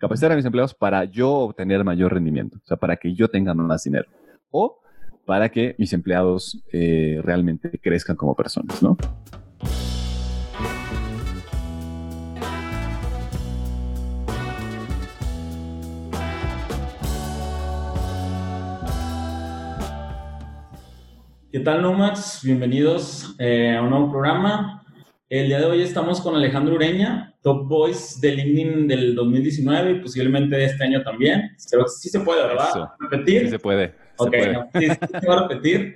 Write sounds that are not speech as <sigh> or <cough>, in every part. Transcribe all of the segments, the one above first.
capacitar a mis empleados para yo obtener mayor rendimiento, o sea, para que yo tenga más dinero. O para que mis empleados eh, realmente crezcan como personas, ¿no? ¿Qué tal, Nomads? Bienvenidos eh, a un nuevo programa. El día de hoy estamos con Alejandro Ureña, Top Voice de LinkedIn del 2019 y posiblemente de este año también. Creo que sí se puede, ¿verdad? ¿Repetir? Sí se puede. ok, sí, se va a repetir.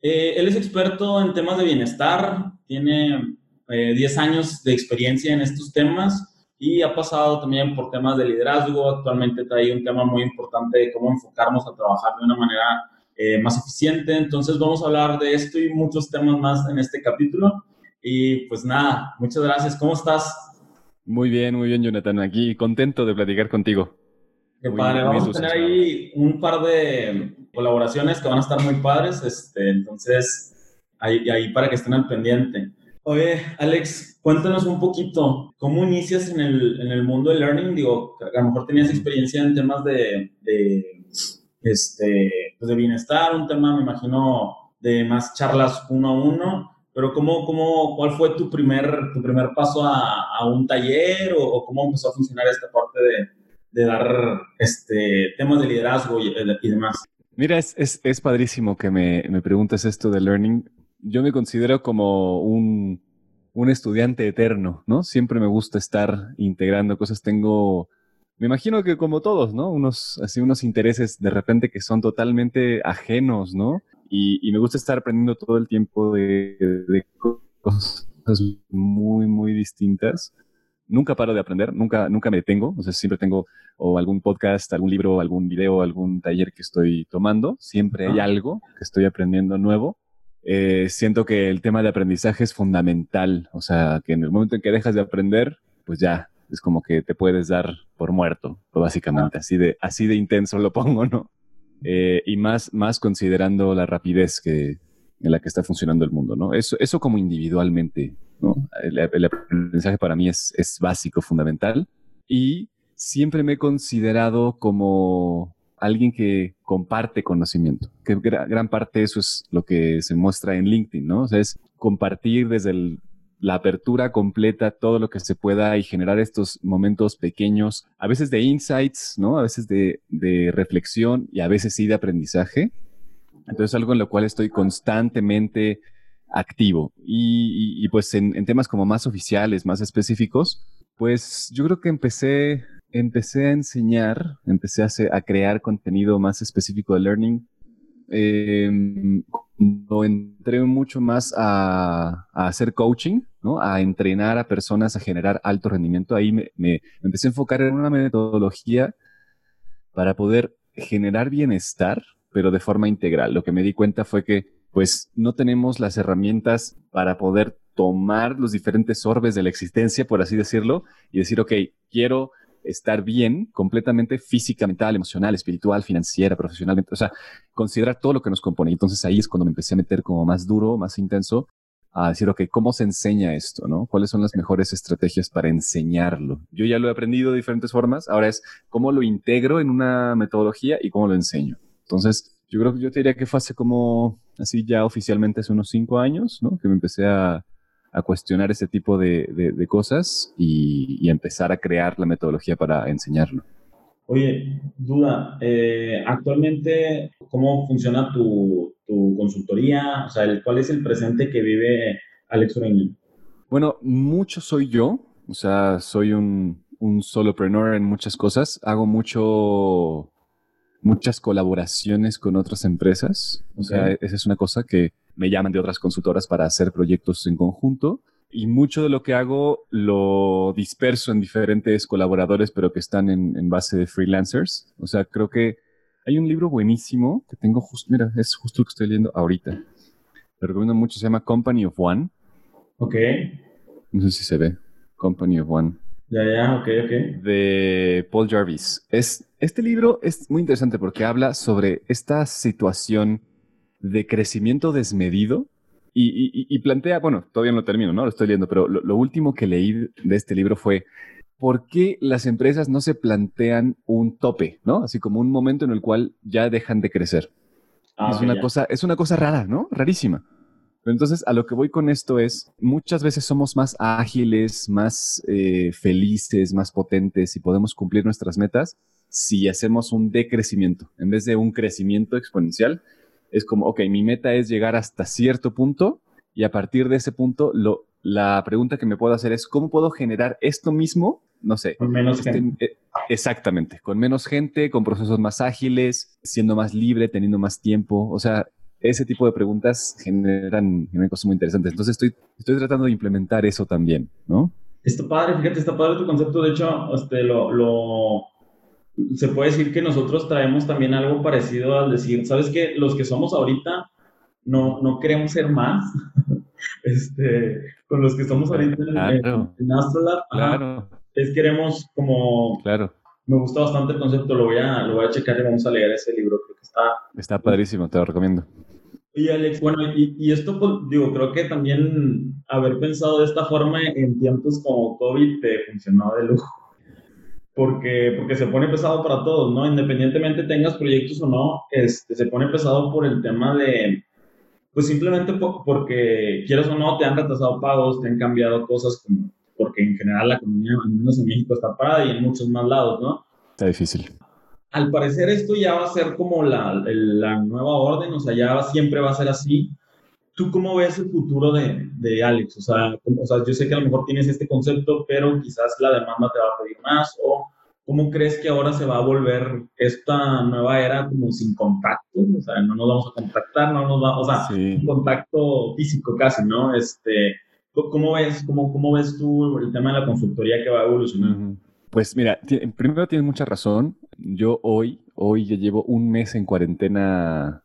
Eh, él es experto en temas de bienestar, tiene 10 eh, años de experiencia en estos temas y ha pasado también por temas de liderazgo. Actualmente trae un tema muy importante de cómo enfocarnos a trabajar de una manera eh, más eficiente. Entonces vamos a hablar de esto y muchos temas más en este capítulo. Y pues nada, muchas gracias. ¿Cómo estás? Muy bien, muy bien, Jonathan. Aquí contento de platicar contigo. Qué padre. Vamos a tener ahí un par de colaboraciones que van a estar muy padres. Este, entonces, ahí, ahí para que estén al pendiente. Oye, Alex, cuéntanos un poquito, ¿cómo inicias en el, en el mundo del learning? Digo, a lo mejor tenías experiencia en temas de, de este, pues de bienestar, un tema, me imagino, de más charlas uno a uno, pero ¿cómo, cómo, ¿cuál fue tu primer, tu primer paso a, un taller o, cómo empezó a funcionar esta parte de, dar este, temas de liderazgo y, y demás? Mira, es, es, es padrísimo que me, me, preguntes esto de learning. Yo me considero como un, un estudiante eterno, ¿no? Siempre me gusta estar integrando cosas. Tengo me imagino que como todos, ¿no? Unos, así unos intereses de repente que son totalmente ajenos, ¿no? Y, me gusta estar aprendiendo todo el tiempo de, cosas muy, muy distintas. Nunca paro de aprender, nunca, nunca me detengo, o sea, siempre tengo o algún podcast, algún libro, algún video, algún taller que estoy tomando, siempre hay algo que estoy aprendiendo nuevo. Eh, siento que el tema de aprendizaje es fundamental, o sea, que en el momento en que dejas de aprender, pues ya, es como que te puedes dar por muerto, básicamente, así de, así de intenso lo pongo, ¿no? Eh, y más, más considerando la rapidez que, en la que está funcionando el mundo, ¿no? Eso, eso como individualmente, ¿no? El, aprendizaje para mí es, es básico, fundamental, y siempre me he considerado como alguien que comparte conocimiento, que gran parte de eso es lo que se muestra en LinkedIn, ¿no? O sea, es compartir desde el la apertura completa, todo lo que se pueda y generar estos momentos pequeños, a veces de insights, ¿no? A veces de, reflexión y a veces sí de aprendizaje. Entonces, algo en lo cual estoy constantemente activo. Y, pues en, temas como más oficiales, más específicos, pues yo creo que empecé, empecé a enseñar, empecé a, a crear contenido más específico de learning eh, cuando entré mucho más a, hacer coaching, ¿no? a entrenar a personas a generar alto rendimiento, ahí me, empecé a enfocar en una metodología para poder generar bienestar, pero de forma integral. Lo que me di cuenta fue que pues no tenemos las herramientas para poder tomar los diferentes orbes de la existencia, por así decirlo, y decir, ok, quiero estar bien completamente física, mental, emocional, espiritual, financiera, profesionalmente, o sea, considerar todo lo que nos compone. Entonces ahí es cuando me empecé a meter como más duro, más intenso, a decir, ok, ¿cómo se enseña esto? ¿no? ¿Cuáles son las mejores estrategias para enseñarlo? Yo ya lo he aprendido de diferentes formas, ahora es cómo lo integro en una metodología y cómo lo enseño. Entonces, yo creo que yo te diría que fue hace como, así ya oficialmente hace unos cinco años, ¿no? Que me empecé a, a cuestionar ese tipo de, cosas y, empezar a crear la metodología para enseñarlo. Oye, duda, eh, actualmente, ¿cómo funciona tu, consultoría? O sea, ¿cuál es el presente que vive Alex Ureña? Bueno, mucho soy yo, o sea, soy un, un solopreneur en muchas cosas, hago mucho muchas colaboraciones con otras empresas. O sea, esa es una cosa que me llaman de otras consultoras para hacer proyectos en conjunto. Y mucho de lo que hago lo disperso en diferentes colaboradores, pero que están en, base de freelancers. O sea, creo que hay un libro buenísimo que tengo justo, mira, es justo lo que estoy leyendo ahorita. Lo recomiendo mucho, se llama Company of One. Ok. No sé si se ve. Company of One. Ya, ya, ok, ok. De Paul Jarvis. Es, este libro es muy interesante porque habla sobre esta situación de crecimiento desmedido y, plantea, bueno, todavía no lo termino, ¿no? Lo estoy leyendo, pero lo, último que leí de este libro fue ¿por qué las empresas no se plantean un tope, ¿no? Así como un momento en el cual ya dejan de crecer. Ah, es, una cosa, es una cosa rara, ¿no? Rarísima. Pero entonces, a lo que voy con esto es, muchas veces somos más ágiles, más eh, felices, más potentes y podemos cumplir nuestras metas si hacemos un decrecimiento. En vez de un crecimiento exponencial, es como, ok, mi meta es llegar hasta cierto punto y a partir de ese punto, lo, la pregunta que me puedo hacer es, ¿cómo puedo generar esto mismo? No sé. Con menos este, gente. Eh, exactamente, con menos gente, con procesos más ágiles, siendo más libre, teniendo más tiempo. O sea, ese tipo de preguntas generan, cosas muy interesantes. Entonces estoy, estoy tratando de implementar eso también, ¿no? Está padre, fíjate, está padre tu concepto. De hecho, este, lo, lo, se puede decir que nosotros traemos también algo parecido al decir, ¿sabes qué? Los que somos ahorita no, no queremos ser más. <laughs> este, con los que somos ahorita en, Astrolab, claro. es queremos como... Claro. Me gusta bastante el concepto, lo voy a, lo voy a checar y vamos a leer ese libro, creo que está... Está padrísimo, te lo recomiendo. Y Alex, bueno, y, y, esto, pues, digo, creo que también haber pensado de esta forma en tiempos como COVID te funcionó de lujo. Porque, porque se pone pesado para todos, ¿no? Independientemente tengas proyectos o no, este, se pone pesado por el tema de, pues simplemente porque quieras o no, te han retrasado pagos, te han cambiado cosas, como, porque en general la economía, al menos en México, está parada y en muchos más lados, ¿no? Está difícil al parecer esto ya va a ser como la, la, nueva orden, o sea, ya siempre va a ser así. ¿Tú cómo ves el futuro de, de Alex? O sea, o sea, yo sé que a lo mejor tienes este concepto, pero quizás la demanda te va a pedir más, o ¿cómo crees que ahora se va a volver esta nueva era como sin contacto? O sea, no nos vamos a contactar, no nos va, o sea, un contacto físico casi, ¿no? Este, ¿cómo ves, cómo, cómo ves tú el tema de la consultoría que va a evolucionar? Pues mira, primero tienes mucha razón. Yo hoy, hoy ya llevo un mes en cuarentena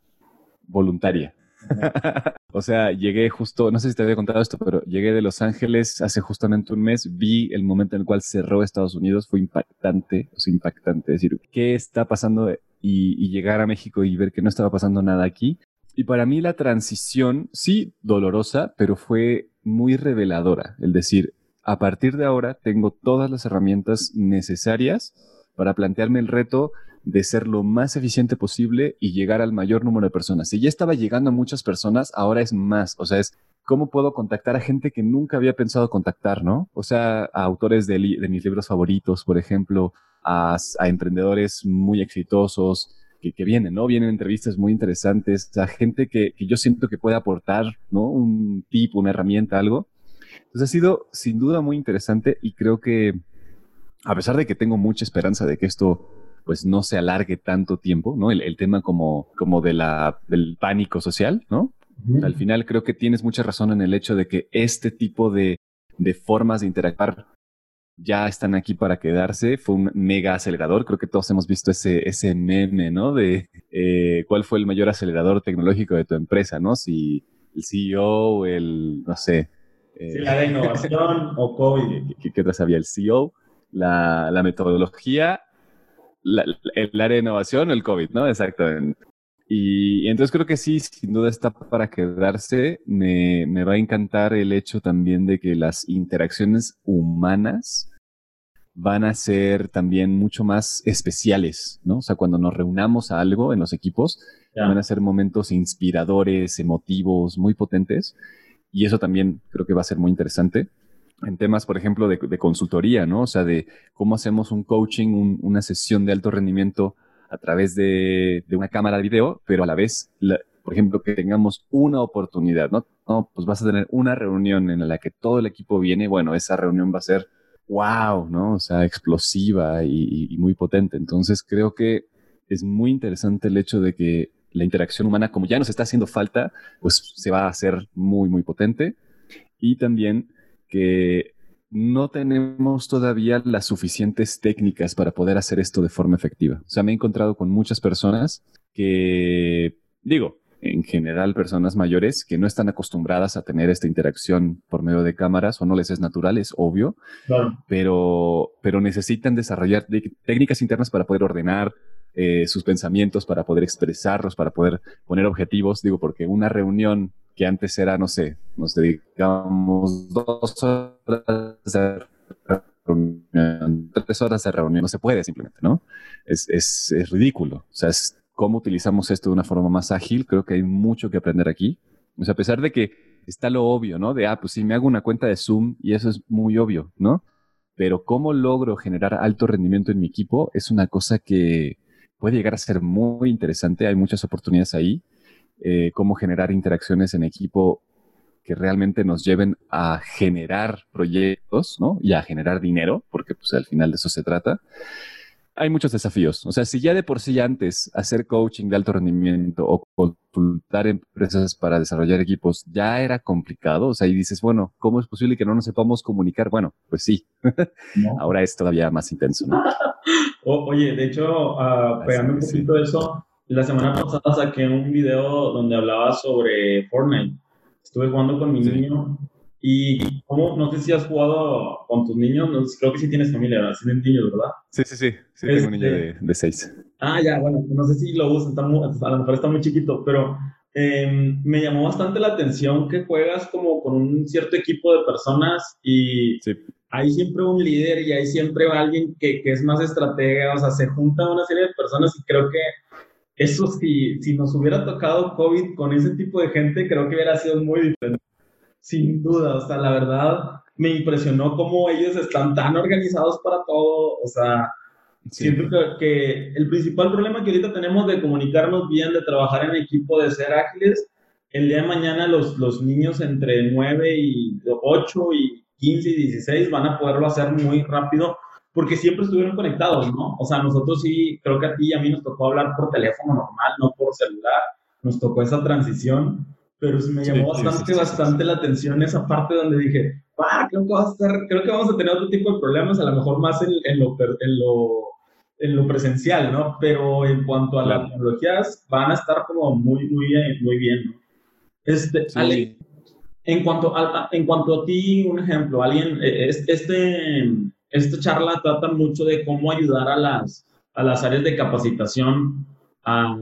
voluntaria. <laughs> o sea, llegué justo, no sé si te había contado esto, pero llegué de Los Ángeles hace justamente un mes, vi el momento en el cual cerró Estados Unidos, fue impactante, o sea, impactante decir, ¿qué está pasando? Y, y llegar a México y ver que no estaba pasando nada aquí. Y para mí la transición, sí, dolorosa, pero fue muy reveladora. El decir, a partir de ahora tengo todas las herramientas necesarias para plantearme el reto de ser lo más eficiente posible y llegar al mayor número de personas. Si ya estaba llegando a muchas personas, ahora es más. O sea, es cómo puedo contactar a gente que nunca había pensado contactar, ¿no? O sea, a autores de, mis libros favoritos, por ejemplo, a, emprendedores muy exitosos que, vienen, ¿no? Vienen entrevistas muy interesantes, a gente que, que yo siento que puede aportar, ¿no? Un tip, una herramienta, algo. Entonces ha sido sin duda muy interesante y creo que a pesar de que tengo mucha esperanza de que esto pues no se alargue tanto tiempo, ¿no? El, tema como, como de la, del pánico social, ¿no? Al final creo que tienes mucha razón en el hecho de que este tipo de, de formas de interactuar ya están aquí para quedarse. Fue un mega acelerador. Creo que todos hemos visto ese, ese meme, ¿no? De eh, cuál fue el mayor acelerador tecnológico de tu empresa, ¿no? Si el CEO el, no sé, eh, la de innovación o COVID. ¿Qué, otra sabía? El CEO, la, la metodología, la, el área de innovación el COVID, ¿no? Exactamente. Y, entonces creo que sí, sin duda está para quedarse. Me, me, va a encantar el hecho también de que las interacciones humanas van a ser también mucho más especiales, ¿no? O sea, cuando nos reunamos a algo en los equipos, van a ser momentos inspiradores, emotivos, muy potentes. Y eso también creo que va a ser muy interesante en temas, por ejemplo, de, consultoría, ¿no? O sea, de cómo hacemos un coaching, una sesión de alto rendimiento a través de, una cámara de video, pero a la vez, por ejemplo, que tengamos una oportunidad, ¿no? No, pues vas a tener una reunión en la que todo el equipo viene, bueno, esa reunión va a ser wow, ¿no? O sea, explosiva y muy potente. Entonces, creo que es muy interesante el hecho de que la interacción humana, como ya nos está haciendo falta, pues se va a hacer muy, muy potente. Y también que no tenemos todavía las suficientes técnicas para poder hacer esto de forma efectiva. O sea, me he encontrado con muchas personas que, digo, en general personas mayores que no están acostumbradas a tener esta interacción por medio de cámaras o no les es natural, es obvio, pero, pero necesitan desarrollar técnicas internas para poder ordenar, eh, sus pensamientos, para poder expresarlos, para poder poner objetivos. Digo, porque una reunión que antes era, no sé, nos dedicamos dos horas reunión, tres horas de reunión, no se puede simplemente, ¿no? Es, es, es ridículo. O sea, es cómo utilizamos esto de una forma más ágil. Creo que hay mucho que aprender aquí. O sea, a pesar de que está lo obvio, ¿no? De, ah, pues sí, me hago una cuenta de Zoom y eso es muy obvio, ¿no? Pero cómo logro generar alto rendimiento en mi equipo es una cosa que puede llegar a ser muy interesante. Hay muchas oportunidades ahí. Eh, cómo generar interacciones en equipo que realmente nos lleven a generar proyectos, ¿no? Y a generar dinero, porque pues al final de eso se trata hay muchos desafíos. O sea, si ya de por sí antes hacer coaching de alto rendimiento o consultar empresas para desarrollar equipos ya era complicado, o sea, y dices, bueno, ¿cómo es posible que no nos sepamos comunicar? Bueno, pues sí, <laughs> ahora es todavía más intenso. ¿no? <laughs> oye, de hecho, uh, pegando un poquito de eso, la semana pasada saqué un video donde hablaba sobre Fortnite. Estuve jugando con mi niño y cómo, no sé si has jugado con tus niños, no, creo que sí tienes familia, ¿verdad? Sí tienes niños, ¿verdad? Sí, sí, sí, sí tengo un niño este, de, de, seis. Ah, ya, bueno, no sé si lo usan, a lo mejor está muy chiquito, pero em, me llamó bastante la atención que juegas como con un cierto equipo de personas y hay siempre un líder y hay siempre alguien que, que, es más estratega, o sea, se junta una serie de personas y creo que eso si, si nos hubiera tocado COVID con ese tipo de gente, creo que hubiera sido muy diferente sin duda, o sea, la verdad me impresionó cómo ellos están tan organizados para todo, o sea, siento que, el principal problema que ahorita tenemos de comunicarnos bien, de trabajar en equipo, de ser ágiles, el día de mañana los, los niños entre 9 y 8 y 15 y 16 van a poderlo hacer muy rápido porque siempre estuvieron conectados, ¿no? O sea, nosotros sí, creo que a ti y a mí nos tocó hablar por teléfono normal, no por celular, nos tocó esa transición pero sí me llamó bastante, bastante la atención esa parte donde dije, ah, creo que, va a estar, creo que vamos a tener otro tipo de problemas, a lo mejor más en, en, lo, en, lo, en lo presencial, ¿no? Pero en cuanto a las tecnologías, van a estar como muy, muy, muy bien, ¿no? Este, Ale, en cuanto, a, en cuanto a ti, un ejemplo, alguien, e, este, esta charla trata mucho de cómo ayudar a las, a las áreas de capacitación a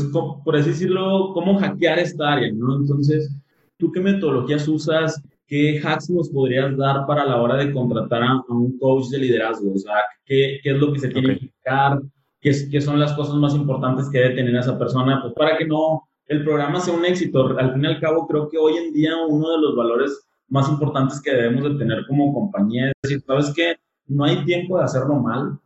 pues, por así decirlo, cómo hackear esta área, ¿no? Entonces, ¿tú qué metodologías usas? ¿Qué hacks nos podrías dar para la hora de contratar a, un coach de liderazgo? O sea, ¿qué, qué es lo que se tiene que hacer? ¿Qué, ¿Qué, son las cosas más importantes que debe tener esa persona? Pues para que no el programa sea un éxito. Al fin y al cabo, creo que hoy en día uno de los valores más importantes que debemos de tener como compañía es decir, ¿sabes qué? No hay tiempo de hacerlo mal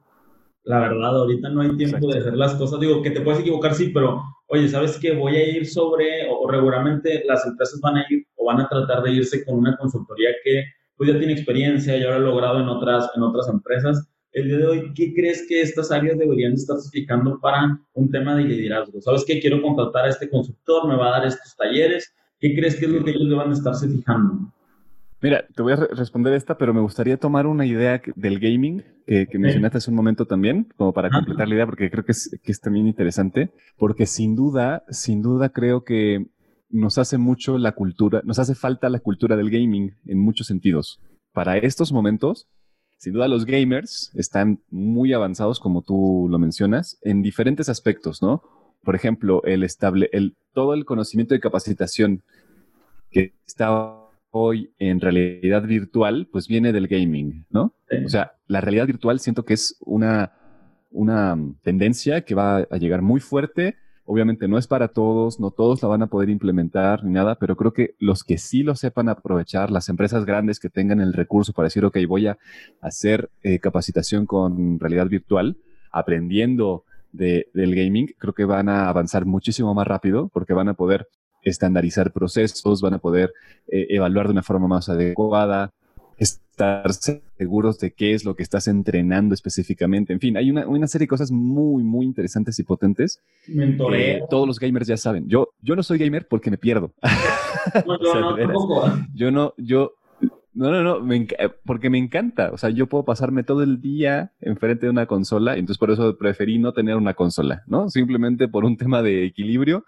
la verdad, ahorita no hay tiempo de hacer las cosas. Digo, que te puedes equivocar, sí, pero oye, ¿sabes qué? Voy a ir sobre, o, regularmente las empresas van a ir o van a tratar de irse con una consultoría que pues ya tiene experiencia, ya lo ha logrado en otras, en otras empresas. El día de hoy, ¿qué crees que estas áreas deberían estar explicando para un tema de liderazgo? ¿Sabes qué? Quiero contratar a este consultor, me va a dar estos talleres. ¿Qué crees que es lo que ellos deban estarse fijando? Mira, te voy a responder esta, pero me gustaría tomar una idea del gaming que, mencionaste hace un momento también, como para completar la idea, porque creo que es, que es también interesante, porque sin duda, sin duda creo que nos hace mucho la cultura, nos hace falta la cultura del gaming en muchos sentidos. Para estos momentos, sin duda los gamers están muy avanzados, como tú lo mencionas, en diferentes aspectos, ¿no? Por ejemplo, el estable, el, todo el conocimiento de capacitación que está hoy en realidad virtual, pues viene del gaming, ¿no? O sea, la realidad virtual siento que es una, una tendencia que va a llegar muy fuerte. Obviamente no es para todos, no todos la van a poder implementar ni nada, pero creo que los que sí lo sepan aprovechar, las empresas grandes que tengan el recurso para decir, ok, voy a hacer eh, capacitación con realidad virtual, aprendiendo de, del gaming, creo que van a avanzar muchísimo más rápido porque van a poder estandarizar procesos, van a poder eh, evaluar de una forma más adecuada, estar seguros de qué es lo que estás entrenando específicamente. En fin, hay una, una serie de cosas muy, muy interesantes y potentes. todos los gamers ya saben. Yo, yo no soy gamer porque me pierdo. <laughs> No, no, no, yo no, yo, no, no, no, porque me encanta. O sea, yo puedo pasarme todo el día enfrente de una consola, y entonces por eso preferí no tener una consola, ¿no? Simplemente por un tema de equilibrio,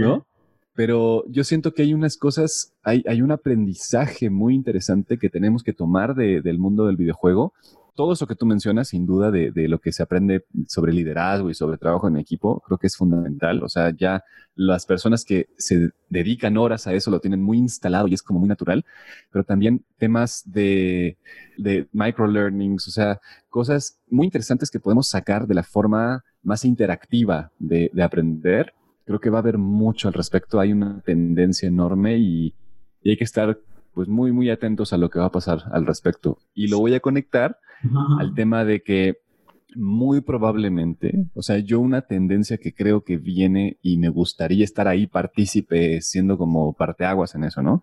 ¿no? Pero yo siento que hay unas cosas, hay, hay un aprendizaje muy interesante que tenemos que tomar del mundo del videojuego todo eso que tú mencionas, sin duda, de, de, lo que se aprende sobre liderazgo y sobre trabajo en equipo, creo que es fundamental. O sea, ya las personas que se dedican horas a eso lo tienen muy instalado y es como muy natural, pero también temas de, de microlearnings, o sea, cosas muy interesantes que podemos sacar de la forma más interactiva de, de aprender. Creo que va a haber mucho al respecto. Hay una tendencia enorme y, y hay que estar pues muy, muy atentos a lo que va a pasar al respecto. Y lo voy a conectar al tema de que muy probablemente, o sea, yo una tendencia que creo que viene y me gustaría estar ahí partícipe, siendo como parteaguas en eso, ¿no?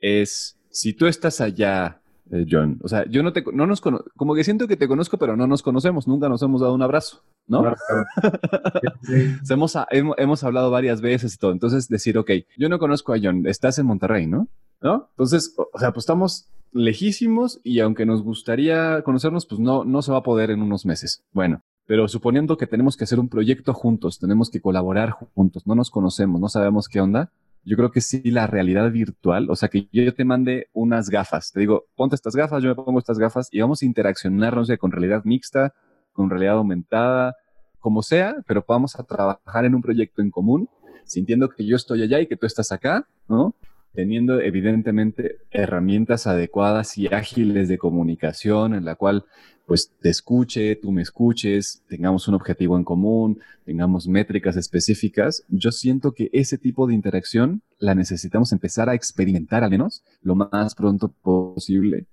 Es, si tú estás allá, eh, John, o sea, yo no te, no nos como que siento que te conozco, pero no nos conocemos, nunca nos hemos dado un abrazo, ¿no? <laughs> hemos, hemos, hemos hablado varias veces y todo, entonces decir, ok, yo no conozco a John, estás en Monterrey, ¿no? ¿no? Entonces, o sea, pues estamos lejísimos y aunque nos gustaría conocernos, pues no, no se va a poder en unos meses. Bueno, pero suponiendo que tenemos que hacer un proyecto juntos, tenemos que colaborar juntos, no nos conocemos, no sabemos qué onda, yo creo que sí la realidad virtual, o sea, que yo te mande unas gafas, te digo, ponte estas gafas, yo me pongo estas gafas y vamos a interaccionar, no sé, con realidad mixta, con realidad aumentada, como sea, pero vamos a trabajar en un proyecto en común, sintiendo que yo estoy allá y que tú estás acá, ¿no? Teniendo evidentemente herramientas adecuadas y ágiles de comunicación en la cual pues te escuche, tú me escuches, tengamos un objetivo en común, tengamos métricas específicas. Yo siento que ese tipo de interacción la necesitamos empezar a experimentar al menos lo más pronto posible,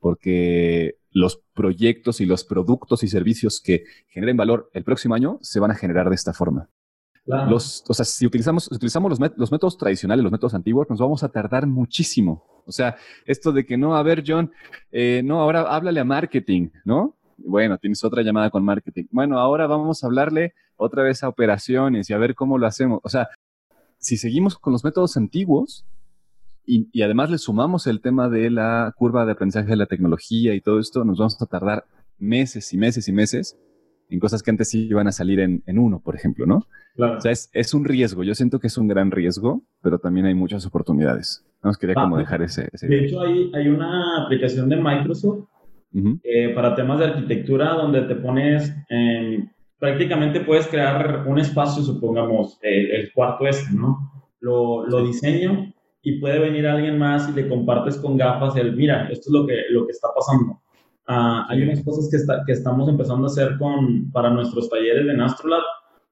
porque los proyectos y los productos y servicios que generen valor el próximo año se van a generar de esta forma. Los, o sea, si utilizamos, utilizamos los, métodos tradicionales, los métodos antiguos, nos vamos a tardar muchísimo. O sea, esto de que no, a ver, John, eh, no, ahora háblale a marketing, ¿no? Bueno, tienes otra llamada con marketing. Bueno, ahora vamos a hablarle otra vez a operaciones y a ver cómo lo hacemos. O sea, si seguimos con los métodos antiguos y además le sumamos el tema de la curva de aprendizaje de la tecnología y todo esto, nos vamos a tardar meses y meses y meses en cosas que antes sí iban a salir en, en uno, por ejemplo, ¿no? Claro. O sea, es, es, un riesgo. Yo siento que es un gran riesgo, pero también hay muchas oportunidades. Nos quería como ah, dejar ese, ese, De hecho, hay, hay una aplicación de Microsoft eh, para temas de arquitectura donde te pones, prácticamente puedes crear un espacio, supongamos, el, el cuarto este, ¿no? Lo, lo diseño y puede venir alguien más y le compartes con gafas el, mira, esto es lo que, lo que está pasando Ah, hay unas cosas que, está, que estamos empezando a hacer con, para nuestros talleres de Nastrolab,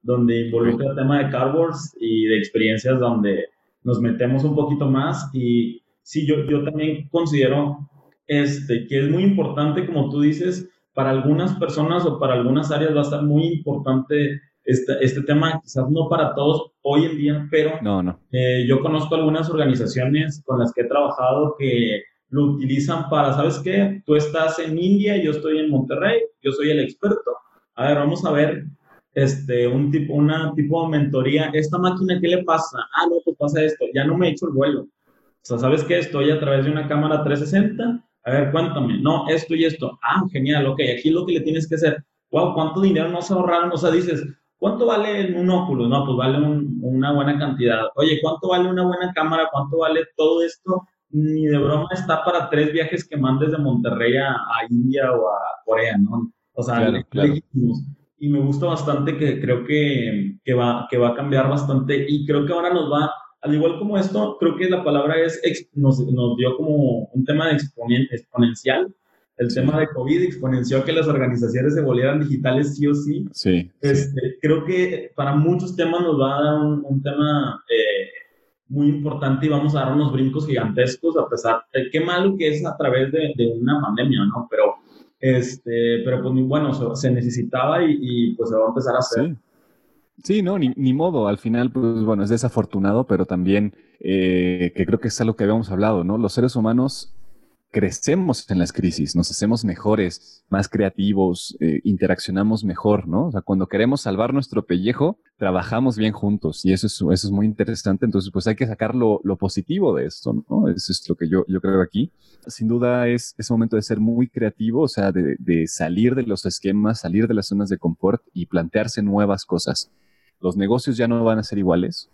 donde involucra el tema de cardboards y de experiencias donde nos metemos un poquito más. Y sí, yo, yo también considero este, que es muy importante, como tú dices, para algunas personas o para algunas áreas va a estar muy importante este, este tema, quizás no para todos hoy en día, pero no, no. Eh, yo conozco algunas organizaciones con las que he trabajado que lo utilizan para, ¿sabes qué? Tú estás en India, yo estoy en Monterrey, yo soy el experto. A ver, vamos a ver este, un tipo, una tipo de mentoría. ¿Esta máquina qué le pasa? Ah, no, pues pasa esto. Ya no me he hecho el vuelo. O sea, ¿sabes qué? Estoy a través de una cámara 360. A ver, cuéntame. No, esto y esto. Ah, genial, ok. Aquí lo que le tienes que hacer. Wow, ¿cuánto dinero nos ahorraron? O sea, dices, ¿cuánto vale un óculo? No, pues vale una buena cantidad. Oye, ¿cuánto vale una buena cámara? ¿Cuánto vale todo esto? Ni de broma está para tres viajes que mandes de Monterrey a, India o a Corea, ¿no? O sea, Y me gusta bastante que creo que, que, va, que va a cambiar bastante y creo que ahora nos va, al igual como esto, creo que la palabra es, nos, nos dio como un tema de exponencial. El tema de COVID exponenció que las organizaciones se volvieran digitales sí o sí. Sí. Este, Creo que para muchos temas nos va a dar un, tema eh, muy importante y vamos a dar unos brincos gigantescos a pesar de qué malo que es a través de, de una pandemia, ¿no? Pero, este, pero pues bueno, se, necesitaba y, y, pues se va a empezar a hacer. Sí. Sí, no, ni, ni, modo. Al final, pues bueno, es desafortunado, pero también eh, que creo que es algo que habíamos hablado, ¿no? Los seres humanos crecemos en las crisis, nos hacemos mejores, más creativos, eh, interaccionamos mejor, ¿no? O sea, cuando queremos salvar nuestro pellejo, trabajamos bien juntos y eso es, eso es muy interesante. Entonces, pues hay que sacar lo, lo positivo de esto, ¿no? Eso es lo que yo, yo creo aquí. Sin duda es, es momento de ser muy creativo, o sea, de, de salir de los esquemas, salir de las zonas de confort y plantearse nuevas cosas. Los negocios ya no van a ser iguales,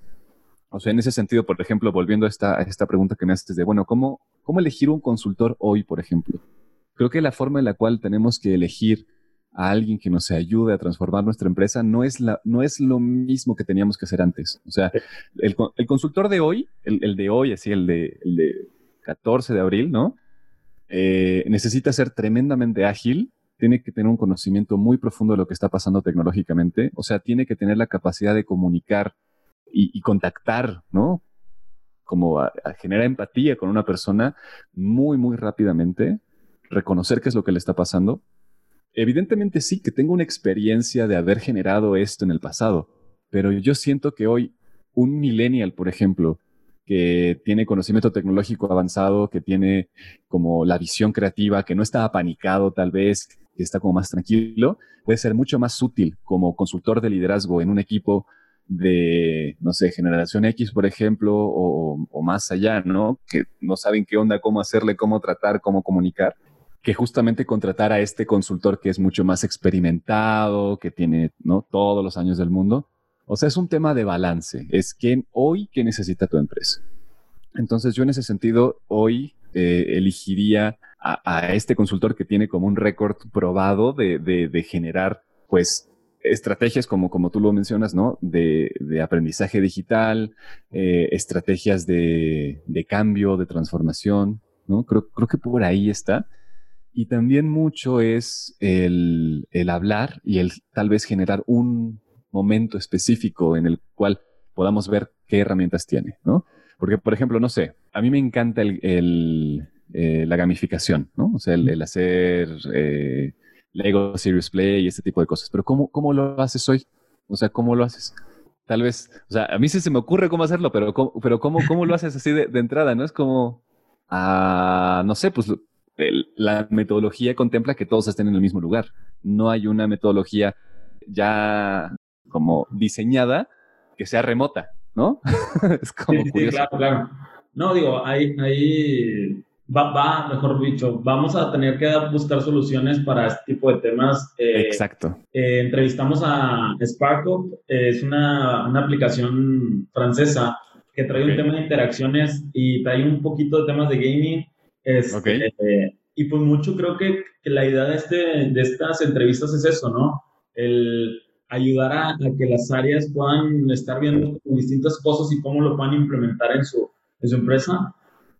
o sea, en ese sentido, por ejemplo, volviendo a esta, a esta pregunta que me haces de, bueno, ¿cómo, ¿cómo elegir un consultor hoy, por ejemplo? creo que la forma en la cual tenemos que elegir a alguien que nos ayude a transformar nuestra empresa no es, la, no es lo mismo que teníamos que hacer antes. O sea, el, consultor de hoy, el, de hoy, así el de, el de 14 de abril, ¿no? Eh, necesita ser tremendamente ágil, tiene que tener un conocimiento muy profundo de lo que está pasando tecnológicamente, o sea, tiene que tener la capacidad de comunicar y, contactar, ¿no? Como a, generar empatía con una persona muy, muy rápidamente, reconocer qué es lo que le está pasando. Evidentemente sí, que tengo una experiencia de haber generado esto en el pasado, pero yo siento que hoy un millennial, por ejemplo, que tiene conocimiento tecnológico avanzado, que tiene como la visión creativa, que no está apanicado tal vez, que está como más tranquilo, puede ser mucho más útil como consultor de liderazgo en un equipo de, no sé, generación X, por ejemplo, o, más allá, ¿no? Que no saben qué onda, cómo hacerle, cómo tratar, cómo comunicar, que justamente contratar a este consultor que es mucho más experimentado, que tiene, ¿no? Todos los años del mundo. O sea, es un tema de balance. Es quién hoy que necesita tu empresa. Entonces yo en ese sentido hoy eh, elegiría a, este consultor que tiene como un récord probado de, de, generar pues estrategias como, como tú lo mencionas, ¿no? De, aprendizaje digital, eh, estrategias de, de, cambio, de transformación, ¿no? Creo, creo que por ahí está. Y también mucho es el, el hablar y el tal vez generar un momento específico en el cual podamos ver qué herramientas tiene, ¿no? Porque, por ejemplo, no sé, a mí me encanta el, eh, la gamificación, ¿no? O sea, el, hacer eh, Lego Serious Play y este tipo de cosas. Pero ¿cómo, ¿cómo lo haces hoy? O sea, ¿cómo lo haces? Tal vez, o sea, a mí sí se me ocurre cómo hacerlo, pero ¿cómo, pero cómo, cómo lo haces así de, entrada? ¿No? Es como, ah, no sé, pues la metodología contempla que todos estén en el mismo lugar. No hay una metodología ya como diseñada que sea remota, ¿no? <laughs> es como sí, claro, claro. No, digo, hay, hay va, mejor dicho, vamos a tener que buscar soluciones para este tipo de temas. Eh, Exacto. Eh, entrevistamos a SparkUp, es una, una, aplicación francesa que trae un tema de interacciones y trae un poquito de temas de gaming. Este, eh, y pues mucho creo que, que, la idea de, este, de estas entrevistas es eso, ¿no? El ayudar a, a, que las áreas puedan estar viendo distintas cosas y cómo lo puedan implementar en su, en su empresa.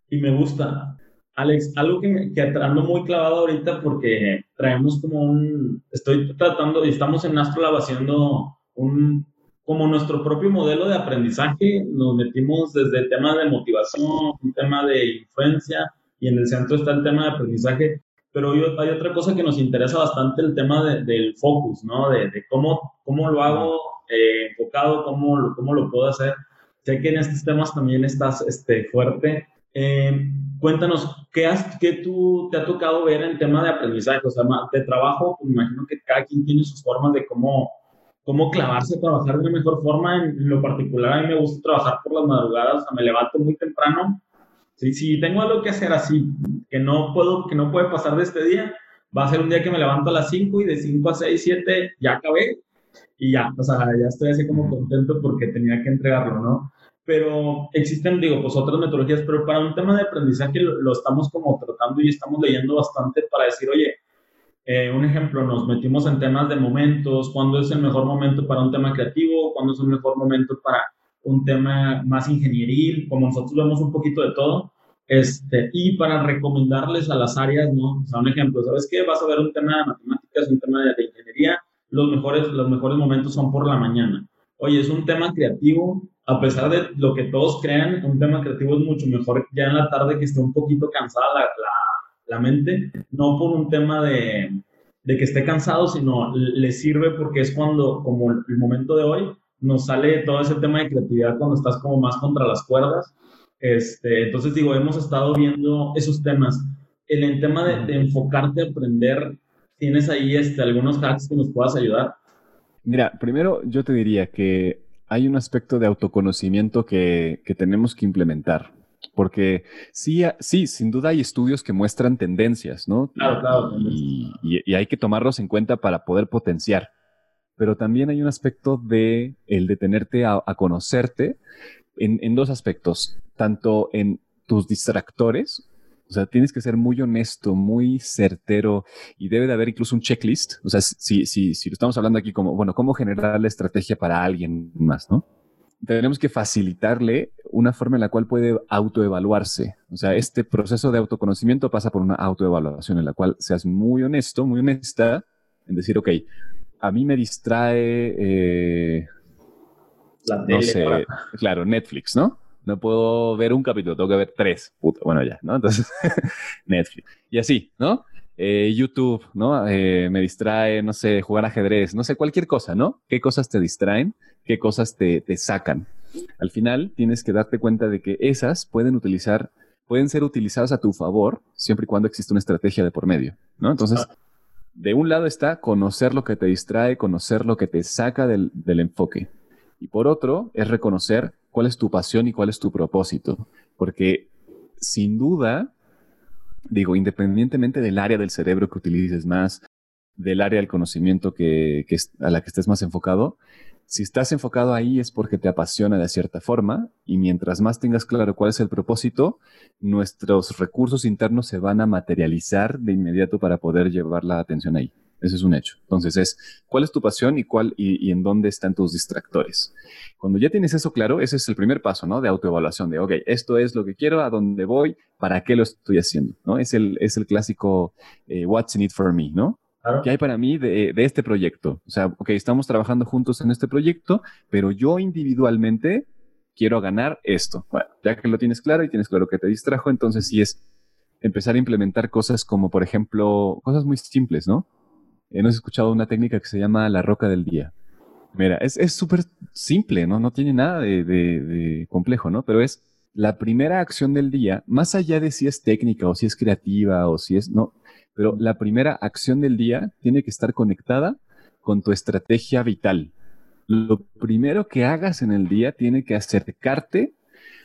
Y me gusta. Alex, algo que, que ando muy clavado ahorita porque traemos como un, estoy tratando y estamos en Astrolab haciendo un, como nuestro propio modelo de aprendizaje, nos metimos desde el tema de motivación, un tema de influencia y en el centro está el tema de aprendizaje, pero hay otra cosa que nos interesa bastante, el tema del focus, ¿no? De, de, cómo, cómo lo hago eh, enfocado, cómo, cómo lo puedo hacer. Sé que en estos temas también estás este, fuerte. Eh, cuéntanos, ¿qué, has, ¿qué tú te ha tocado ver en tema de aprendizaje? O sea, de trabajo, pues me imagino que cada quien tiene sus formas de cómo, cómo clavarse a trabajar de la mejor forma. En, lo particular, a mí me gusta trabajar por las madrugadas, o sea, me levanto muy temprano. Si, si tengo algo que hacer así, que no, puedo, que no puede pasar de este día, va a ser un día que me levanto a las 5 y de 5 a 6, 7 ya acabé y ya, o sea, ya estoy así como contento porque tenía que entregarlo, ¿no? Pero existen, digo, pues otras metodologías, pero para un tema de aprendizaje lo, estamos como tratando y estamos leyendo bastante para decir, oye, eh, un ejemplo, nos metimos en temas de momentos, cuándo es el mejor momento para un tema creativo, cuándo es el mejor momento para un tema más ingenieril, como nosotros vemos un poquito de todo, este, y para recomendarles a las áreas, ¿no? O sea, un ejemplo, ¿sabes qué? Vas a ver un tema de matemáticas, un tema de, de ingeniería, los mejores, los mejores momentos son por la mañana. Oye, es un tema creativo, a pesar de lo que todos crean, un tema creativo es mucho mejor ya en la tarde que esté un poquito cansada la, la, mente, no por un tema de, de, que esté cansado, sino le sirve porque es cuando, como el momento de hoy, nos sale todo ese tema de creatividad cuando estás como más contra las cuerdas. Este, entonces digo, hemos estado viendo esos temas. En el tema de, de enfocarte a aprender, ¿tienes ahí este, algunos hacks que nos puedas ayudar? Mira, primero yo te diría que hay un aspecto de autoconocimiento que, tenemos que implementar. Porque sí, sí, sin duda hay estudios que muestran tendencias, ¿no? Claro, claro. Y, hay que tomarlos en cuenta para poder potenciar. Pero también hay un aspecto de el detenerte a, conocerte en, en, dos aspectos, tanto en tus distractores, O sea, tienes que ser muy honesto, muy certero y debe de haber incluso un checklist. O sea, si, si, si lo estamos hablando aquí como, bueno, cómo generar la estrategia para alguien más, ¿no? Tenemos que facilitarle una forma en la cual puede autoevaluarse. O sea, este proceso de autoconocimiento pasa por una autoevaluación en la cual seas muy honesto, muy honesta en decir, ok, a mí me distrae, eh, no sé, claro, Netflix, ¿no? No puedo ver un capítulo, tengo que ver tres. bueno, ya, ¿no? Entonces, <laughs> Netflix. Y así, ¿no? Eh, YouTube, ¿no? Eh, me distrae, no sé, jugar ajedrez, no sé, cualquier cosa, ¿no? ¿Qué cosas te distraen? ¿Qué cosas te, te sacan? Al final tienes que darte cuenta de que esas pueden utilizar, pueden ser utilizadas a tu favor siempre y cuando existe una estrategia de por medio, ¿no? Entonces, de un lado está conocer lo que te distrae, conocer lo que te saca del, del enfoque. Y por otro, es reconocer cuál es tu pasión y cuál es tu propósito. Porque sin duda, digo, independientemente del área del cerebro que utilices más, del área del conocimiento a la que estés más enfocado, si estás enfocado ahí es porque te apasiona de cierta forma y mientras más tengas claro cuál es el propósito, nuestros recursos internos se van a materializar de inmediato para poder llevar la atención ahí. Ese es un hecho. Entonces es, ¿cuál es tu pasión y, cuál, y, en dónde están tus distractores? Cuando ya tienes eso claro, ese es el primer paso, ¿no? De autoevaluación, de, ok, esto es lo que quiero, a dónde voy, para qué lo estoy haciendo, ¿no? Es el, es el clásico, eh, what's in it for me, ¿no? ¿Qué hay para mí de, de, este proyecto? O sea, ok, estamos trabajando juntos en este proyecto, pero yo individualmente quiero ganar esto. Bueno, ya que lo tienes claro y tienes claro que te distrajo, entonces sí es empezar a implementar cosas como, por ejemplo, cosas muy simples, ¿no? Hemos escuchado una técnica que se llama la roca del día. Mira, es súper simple, ¿no? No tiene nada de, complejo, ¿no? Pero es la primera acción del día, más allá de si es técnica o si es creativa o si es, no, pero la primera acción del día tiene que estar conectada con tu estrategia vital. Lo primero que hagas en el día tiene que acercarte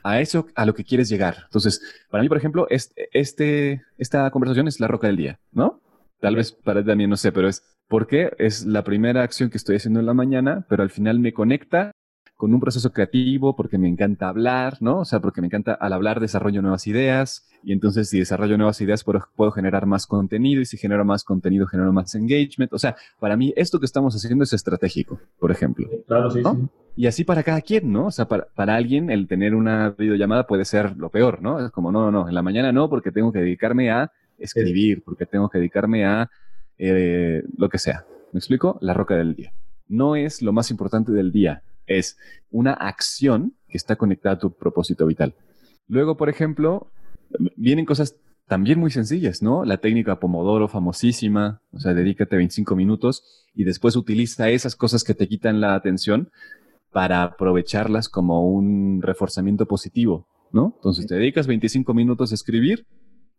a eso, a lo que quieres llegar. Entonces, para mí, por ejemplo, este, esta conversación es la roca del día, ¿no? Tal vez para también no sé, pero es porque es la primera acción que estoy haciendo en la mañana, pero al final me conecta con un proceso creativo porque me encanta hablar, ¿no? O sea, porque me encanta al hablar desarrollo nuevas ideas y entonces si desarrollo nuevas ideas puedo, generar más contenido y si genero más contenido genero más engagement. O sea, para mí esto que estamos haciendo es estratégico, por ejemplo. Claro, sí, sí. Y así para cada quien, ¿no? O sea, para, para, alguien el tener una videollamada puede ser lo peor, ¿no? Es como, no, no, no, en la mañana no porque tengo que dedicarme a escribir, porque tengo que dedicarme a eh, lo que sea. ¿Me explico? La roca del día. No es lo más importante del día, es una acción que está conectada a tu propósito vital. Luego, por ejemplo, vienen cosas también muy sencillas, ¿no? La técnica Pomodoro, famosísima, o sea, dedícate 25 minutos y después utiliza esas cosas que te quitan la atención para aprovecharlas como un reforzamiento positivo, ¿no? Entonces te dedicas 25 minutos a escribir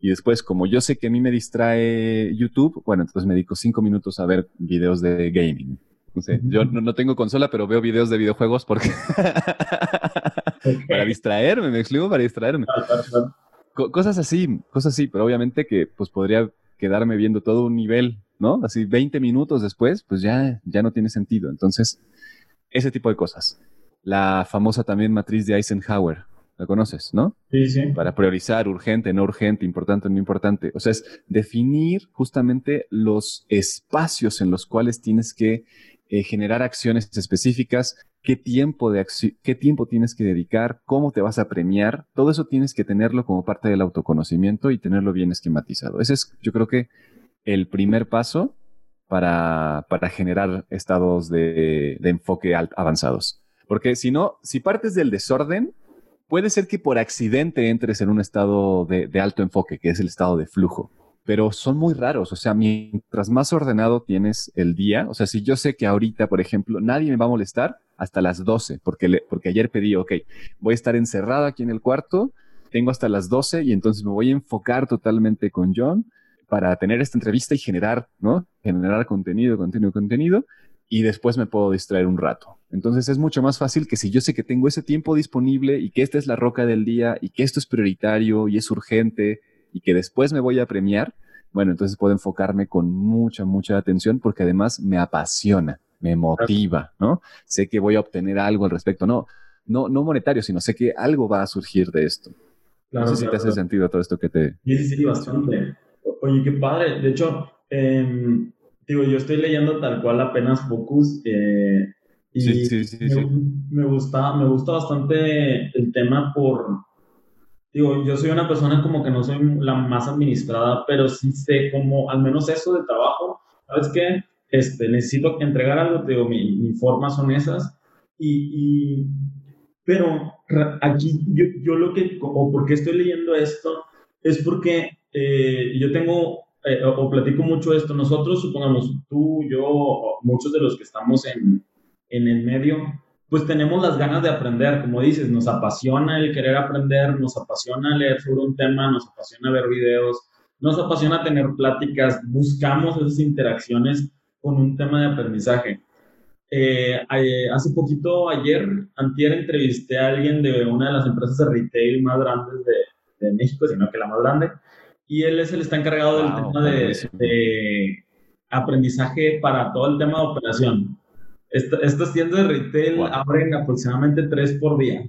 y después, como yo sé que a mí me distrae YouTube, bueno, entonces me dedico cinco minutos a ver videos de gaming. No sé, yo no, tengo consola, pero veo videos de videojuegos porque... <laughs> para distraerme, me explico, para distraerme. cosas así, cosas así, pero obviamente que pues podría quedarme viendo todo un nivel, ¿no? Así 20 minutos después, pues ya, ya no tiene sentido. Entonces, ese tipo de cosas. La famosa también matriz de Eisenhower, la conoces, ¿no? Sí, sí. Para priorizar urgente, no urgente, importante, no importante. O sea, es definir justamente los espacios en los cuales tienes que eh, generar acciones específicas, qué tiempo, de qué tiempo tienes que dedicar, cómo te vas a premiar. Todo eso tienes que tenerlo como parte del autoconocimiento y tenerlo bien esquematizado. Ese es, yo creo que, el primer paso para, para generar estados de, de enfoque avanzados. Porque si no, si partes del desorden, Puede ser que por accidente entres en un estado de, alto enfoque, que es el estado de flujo, pero son muy raros. O sea, mientras más ordenado tienes el día, o sea, si yo sé que ahorita, por ejemplo, nadie me va a molestar hasta las 12, porque, porque ayer pedí, ok, voy a estar encerrado aquí en el cuarto, tengo hasta las 12 y entonces me voy a enfocar totalmente con John para tener esta entrevista y generar, ¿no? Generar contenido, contenido, contenido y después me puedo distraer un rato. Entonces es mucho más fácil que si yo sé que tengo ese tiempo disponible y que esta es la roca del día y que esto es prioritario y es urgente y que después me voy a premiar, bueno, entonces puedo enfocarme con mucha, mucha atención porque además me apasiona, me motiva, ¿no? Sé que voy a obtener algo al respecto, no, no, no monetario, sino sé que algo va a surgir de esto. no sé si te hace sentido todo esto que te... Sí, sí, sí, bastante. Oye, qué padre. De hecho, em, digo, yo estoy leyendo tal cual apenas Focus. Eh, y sí, sí, sí, me, me, gusta, me gusta bastante el tema por, digo, yo soy una persona como que no soy la más administrada, pero sí sé como, al menos eso de trabajo, ¿sabes qué? Este, necesito entregar algo, te digo, mi, mi forma son esas, y, y pero aquí yo, yo, lo que, o por qué estoy leyendo esto, es porque eh, yo tengo, eh, o platico mucho esto, nosotros, supongamos, tú, yo, muchos de los que estamos en, en el medio, pues tenemos las ganas de aprender, como dices, nos apasiona el querer aprender, nos apasiona leer sobre un tema, nos apasiona ver videos, nos apasiona tener pláticas, buscamos esas interacciones con un tema de aprendizaje. Eh, hace poquito, ayer, antier, entrevisté a alguien de una de las empresas de retail más grandes de, de México, sino que la más grande, y él es el está encargado del tema de, de, aprendizaje para todo el tema de operación estas tiendas de retail abren aproximadamente tres por día.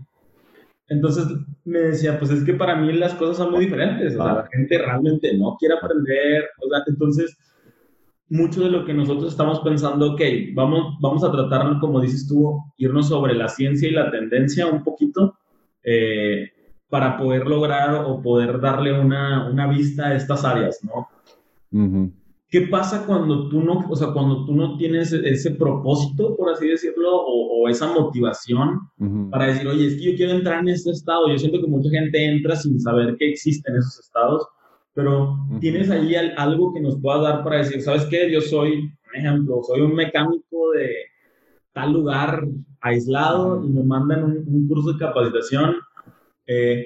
Entonces me decía, pues es que para mí las cosas son muy diferentes. O sea, la gente realmente no quiere aprender. O sea, entonces, mucho de lo que nosotros estamos pensando, ok, vamos, vamos a tratar, como dices tú, irnos sobre la ciencia y la tendencia un poquito eh, para poder lograr o poder darle una, una, vista a estas áreas, ¿no? ¿Qué pasa cuando tú no, o sea, cuando tú no tienes ese propósito, por así decirlo, o, esa motivación para decir, oye, es que yo quiero entrar en este estado? Yo siento que mucha gente entra sin saber que existen esos estados, pero tienes ahí algo que nos pueda dar para decir, ¿sabes qué? Yo soy, por ejemplo, soy un mecánico de tal lugar aislado y me mandan un, curso de capacitación. Eh,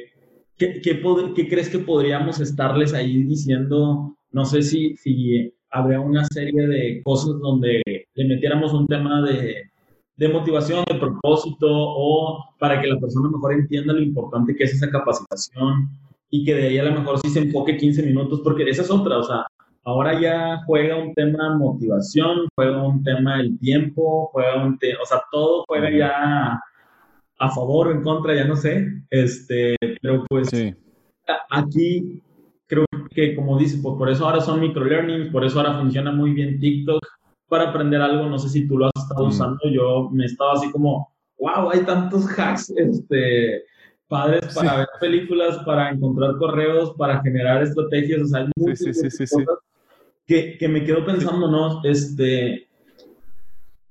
¿qué, qué, ¿Qué crees que podríamos estarles ahí diciendo? No sé si, si habría una serie de cosas donde le metiéramos un tema de, de motivación, de propósito, o para que la persona mejor entienda lo importante que es esa capacitación y que de ahí a lo mejor sí se enfoque 15 minutos, porque esa es otra, o sea, ahora ya juega un tema motivación, juega un tema el tiempo, juega un tema, o sea, todo juega ya a favor o en contra, ya no sé, este, pero pues aquí creo que como dice, pues por eso ahora son microlearnings, por eso ahora funciona muy bien TikTok para aprender algo, no sé si tú lo has estado mm. usando, yo me estaba así como, wow, hay tantos hacks, este, padres para ver películas, para encontrar correos, para generar estrategias, o sea, hay muchas cosas que, que, me quedo pensando, ¿no? Este,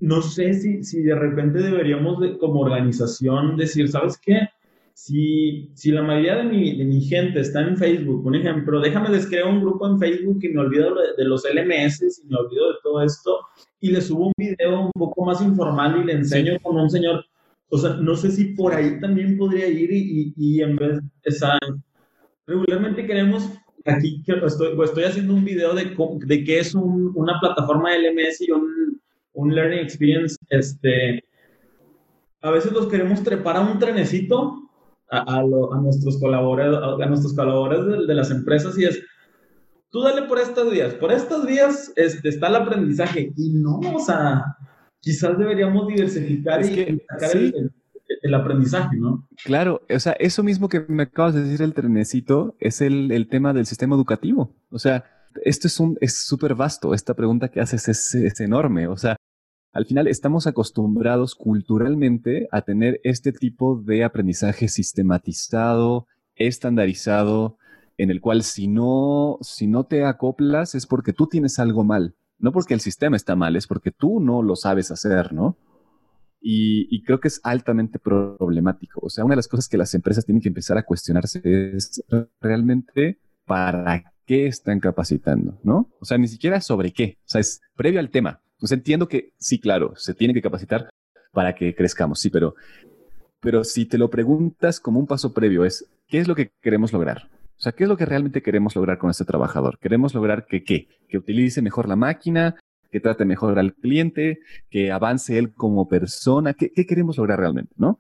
no sé si, si de repente deberíamos de, como organización decir, ¿sabes qué? si, si la mayoría de mi, de mi, gente está en Facebook, un ejemplo, déjame les creo un grupo en Facebook y me olvido de, los LMS y me olvido de todo esto y le subo un video un poco más informal y le enseño con un señor. O sea, no sé si por ahí también podría ir y, y, en vez, esa, regularmente queremos, aquí estoy, estoy haciendo un video de, de qué es un, una plataforma LMS y un, un Learning Experience, este, a veces los queremos trepar a un trenecito a, nuestros colaboradores, a nuestros colaboradores de, las empresas y es, tú dale por estos días, por estos días este, está el aprendizaje y no, o sea, quizás deberíamos diversificar y sacar el, aprendizaje, ¿no? Claro, o sea, eso mismo que me acabas de decir el trenecito es el, el tema del sistema educativo, o sea, esto es un es súper vasto, esta pregunta que haces es, es enorme, o sea, al final estamos acostumbrados culturalmente a tener este tipo de aprendizaje sistematizado, estandarizado, en el cual si no, si no te acoplas es porque tú tienes algo mal, no porque el sistema está mal, es porque tú no lo sabes hacer, ¿no? Y, creo que es altamente problemático. O sea, una de las cosas que las empresas tienen que empezar a cuestionarse es realmente para qué están capacitando, ¿no? O sea, ni siquiera sobre qué. O sea, es previo al tema. Pues entiendo que sí, claro, se tiene que capacitar para que crezcamos, sí, pero, pero si te lo preguntas como un paso previo es, ¿qué es lo que queremos lograr? O sea, ¿qué es lo que realmente queremos lograr con este trabajador? ¿Queremos lograr que qué? Que utilice mejor la máquina, que trate mejor al cliente, que avance él como persona. ¿Qué, queremos lograr realmente? ¿No?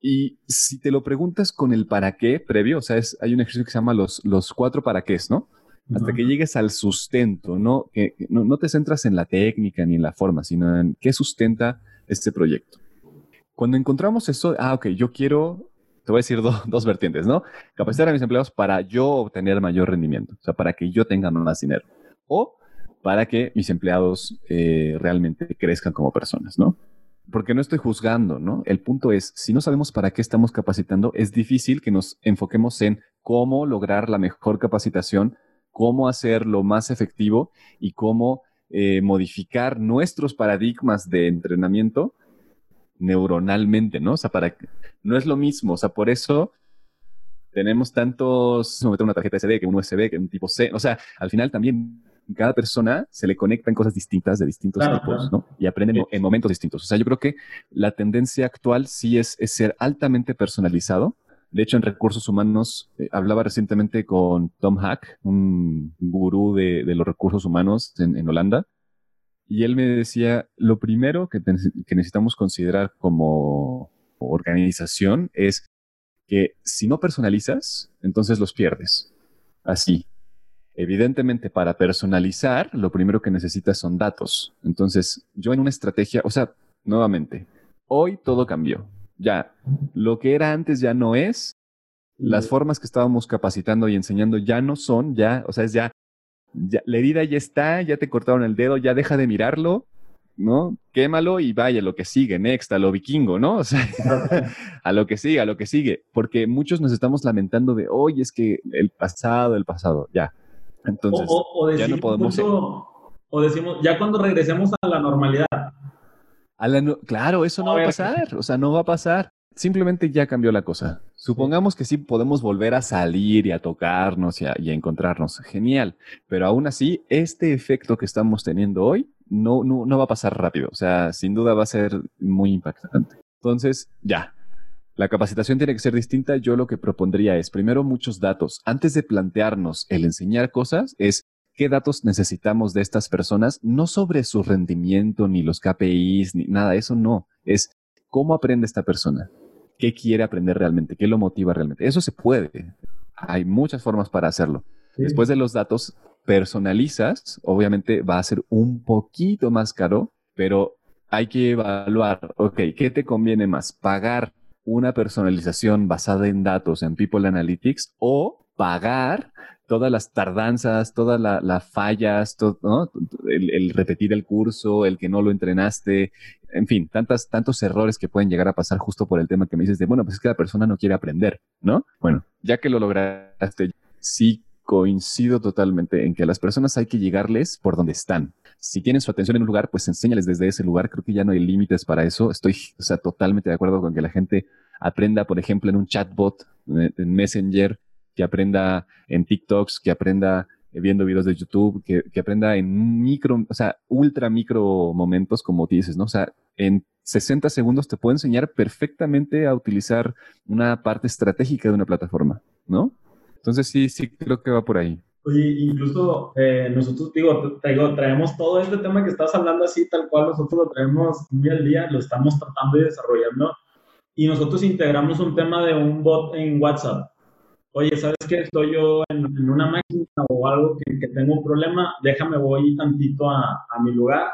Y si te lo preguntas con el para qué previo, o sea, hay un ejercicio que se llama los, los cuatro para qué, ¿no? hasta que llegues al sustento, ¿no? Que, no, te centras en la técnica ni en la forma, sino en qué sustenta este proyecto. Cuando encontramos eso, ah, ok, yo quiero te voy a decir <laughs> dos vertientes, ¿no? Capacitar a mis empleados para yo obtener mayor rendimiento, o sea, para que yo tenga más dinero. O para que mis empleados eh, realmente crezcan como personas, ¿no? Porque no estoy juzgando, ¿no? El punto es, si no sabemos para qué estamos capacitando, es difícil que nos enfoquemos en cómo lograr la mejor capacitación, cómo hacerlo más efectivo y cómo eh, modificar nuestros paradigmas de entrenamiento neuronalmente, ¿no? O sea, para no es lo mismo, o sea, por eso tenemos tantos, meter una tarjeta SD que un USB, que un tipo C, o sea, al final también cada persona se le conectan cosas distintas de distintos tipos, ¿no? Y aprenden en momentos distintos. O sea, yo creo que la tendencia actual sí es, ser altamente personalizado. De hecho, en recursos humanos, eh, hablaba recientemente con Tom Hack, un gurú de, los recursos humanos en Holanda, y él me decía, lo primero que, necesitamos considerar como organización es que si no personalizas, entonces los pierdes. Así. Evidentemente, para personalizar, lo primero que necesitas son datos. Entonces, yo en una estrategia, o sea, nuevamente, hoy todo cambió. Ya, lo que era antes ya no es. Las formas que estábamos capacitando y enseñando ya no son, ya, o sea, es ya la herida ya está, ya te cortaron el dedo, ya deja de mirarlo, ¿no? Quémalo y vaya, lo que sigue, next, a lo vikingo, ¿no? O sea, <laughs> a lo que sigue, a lo que sigue. Porque muchos nos estamos lamentando de, oye, es que el pasado, el pasado, ya. Entonces, ya no podemos... o decimos, ya cuando regresemos a la normalidad. claro, eso no va a pasar, o sea, no va a pasar simplemente ya cambió la cosa. Supongamos que sí podemos volver a salir y a tocarnos y a, encontrarnos. Genial. Pero aún así, este efecto que estamos teniendo hoy no, no, no va a pasar rápido. O sea, sin duda va a ser muy impactante. Entonces, ya. La capacitación tiene que ser distinta. Yo lo que propondría es, primero, muchos datos. Antes de plantearnos el enseñar cosas, es qué datos necesitamos de estas personas, no sobre su rendimiento, ni los KPIs, ni nada, eso no. Es cómo aprende esta persona qué quiere aprender realmente, qué lo motiva realmente. Eso se puede. Hay muchas formas para hacerlo. Después de los datos, personalizas, obviamente va a ser un poquito más caro, pero hay que evaluar, ok, ¿qué te conviene más? ¿Pagar una personalización basada en datos, en People Analytics, o pagar todas las tardanzas, todas las fallas, el, repetir el curso, el que no lo entrenaste, en fin, tantas, tantos errores que pueden llegar a pasar justo por el tema que me dices de, bueno, pues es que la persona no quiere aprender, ¿no? Bueno, ya que lo lograste, sí coincido totalmente en que a las personas hay que llegarles por donde están. Si tienen su atención en un lugar, pues enséñales desde ese lugar. Creo que ya no hay límites para eso. Estoy, o sea, totalmente de acuerdo con que la gente aprenda, por ejemplo, en un chatbot, en Messenger, que aprenda en TikToks, que aprenda eh, viendo videos de YouTube, que, aprenda en micro, o sea, ultra micro momentos, como dices, ¿no? O sea, en 60 segundos te puedo enseñar perfectamente a utilizar una parte estratégica de una plataforma, ¿no? Entonces sí, sí creo que va por ahí. Oye, incluso eh, nosotros, digo, digo, traemos todo este tema que estás hablando así, tal cual nosotros lo traemos muy al día, lo estamos tratando y desarrollando, y nosotros integramos un tema de un bot en WhatsApp oye, ¿sabes qué? Estoy yo en, una máquina o algo que, que, tengo un problema, déjame voy tantito a, a, mi lugar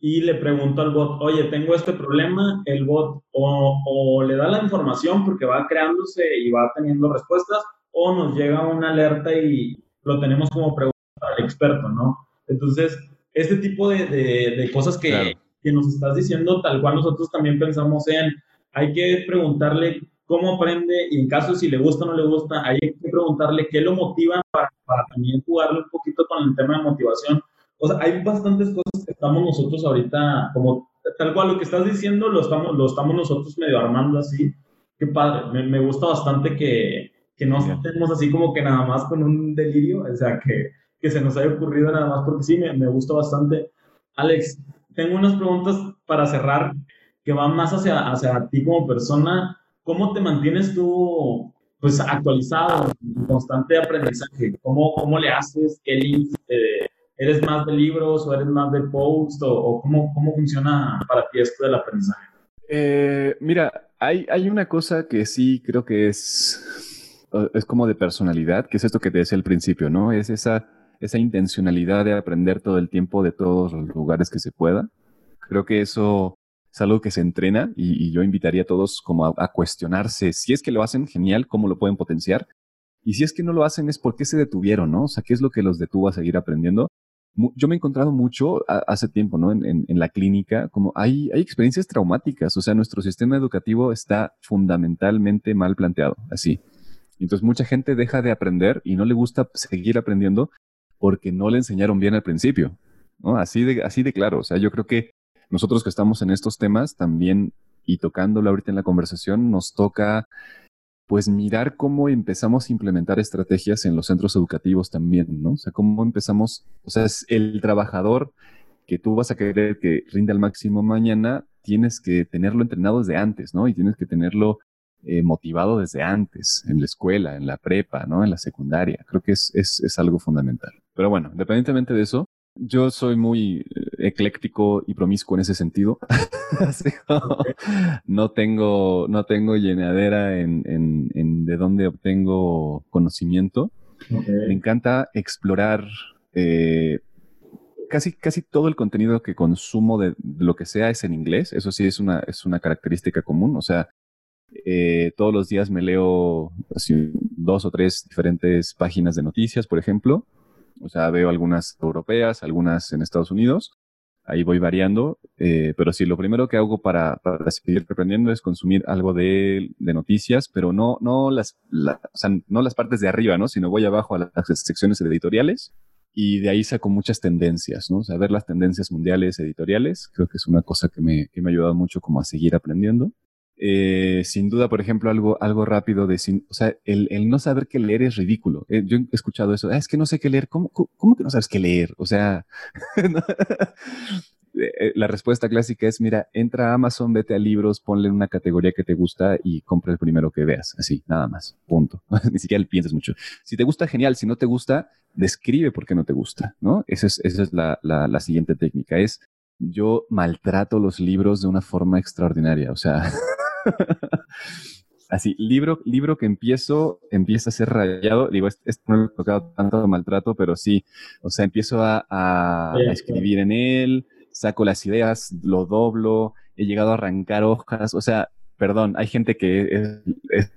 y le pregunto al bot, oye, tengo este problema, el bot o, o, le da la información porque va creándose y va teniendo respuestas, o nos llega una alerta y lo tenemos como pregunta al experto, ¿no? Entonces, este tipo de, de, cosas que, que nos estás diciendo, tal cual nosotros también pensamos en, hay que preguntarle cómo aprende y en caso de si le gusta o no le gusta, hay que preguntarle qué lo motiva para, para, también jugarle un poquito con el tema de motivación. O sea, hay bastantes cosas que estamos nosotros ahorita, como tal cual lo que estás diciendo, lo estamos, lo estamos nosotros medio armando así. Qué padre, me, me gusta bastante que, que no estemos así como que nada más con un delirio, o sea, que, que se nos haya ocurrido nada más, porque sí, me, me gusta bastante. Alex, tengo unas preguntas para cerrar que van más hacia, hacia ti como persona ¿cómo te mantienes tú pues actualizado, en constante aprendizaje? ¿Cómo, cómo le haces? ¿Qué links? ¿Eres más de libros o eres más de post? ¿O, cómo, cómo, funciona para ti esto del aprendizaje? Eh, mira, hay, hay una cosa que sí creo que es, es como de personalidad, que es esto que te decía al principio, ¿no? Es esa, esa intencionalidad de aprender todo el tiempo de todos los lugares que se pueda. Creo que eso es algo que se entrena y, yo invitaría a todos como a, cuestionarse si es que lo hacen, genial, cómo lo pueden potenciar. Y si es que no lo hacen es por qué se detuvieron, ¿no? O sea, ¿qué es lo que los detuvo a seguir aprendiendo? yo me he encontrado mucho hace tiempo, ¿no? En, la clínica, como hay, hay experiencias traumáticas, o sea, nuestro sistema educativo está fundamentalmente mal planteado, así. Entonces mucha gente deja de aprender y no le gusta seguir aprendiendo porque no le enseñaron bien al principio, ¿no? Así de, así de claro, o sea, yo creo que nosotros que estamos en estos temas también y tocándolo ahorita en la conversación, nos toca pues mirar cómo empezamos a implementar estrategias en los centros educativos también, ¿no? O sea, cómo empezamos, o sea, es el trabajador que tú vas a querer que rinde al máximo mañana, tienes que tenerlo entrenado desde antes, ¿no? Y tienes que tenerlo eh, motivado desde antes, en la escuela, en la prepa, ¿no? En la secundaria. Creo que es, es, es algo fundamental. Pero bueno, independientemente de eso, yo soy muy eh, ecléctico y promiscuo en ese sentido. <laughs> no tengo, no tengo llenadera en, en, de dónde obtengo conocimiento. Me encanta explorar eh, casi, casi todo el contenido que consumo de, lo que sea es en inglés. Eso sí es una, es una característica común. O sea, eh, todos los días me leo dos o tres diferentes páginas de noticias, por ejemplo o sea, veo algunas europeas, algunas en Estados Unidos. Ahí voy variando. Eh, pero sí, lo primero que hago para, seguir aprendiendo es consumir algo de, noticias, pero no, no, las, no las partes de arriba, ¿no? Sino voy abajo a las secciones editoriales y de ahí saco muchas tendencias, ¿no? O sea, ver las tendencias mundiales editoriales, creo que es una cosa que me, que me ha ayudado mucho como a seguir aprendiendo. Eh, sin duda, por ejemplo, algo, algo rápido de, o sea, el, el no saber qué leer es ridículo. Eh, yo he escuchado eso, ah, es que no sé qué leer, ¿cómo, cómo, que no sabes qué leer? O sea, <laughs> eh, la respuesta clásica es, mira, entra a Amazon, vete a libros, ponle una categoría que te gusta y compra el primero que veas, así, nada más, punto. <laughs> Ni siquiera pienses mucho. Si te gusta, genial, si no te gusta, describe por qué no te gusta, ¿no? Esa es, esa es la, la, la siguiente técnica, es yo maltrato los libros de una forma extraordinaria, o sea... <laughs> <laughs> Así, libro, libro que empiezo, empieza a ser rayado. Digo, esto no me ha tocado tanto maltrato, pero sí. O sea, empiezo a, escribir en él, saco las ideas, lo doblo, he llegado a arrancar hojas. O sea, perdón, hay gente que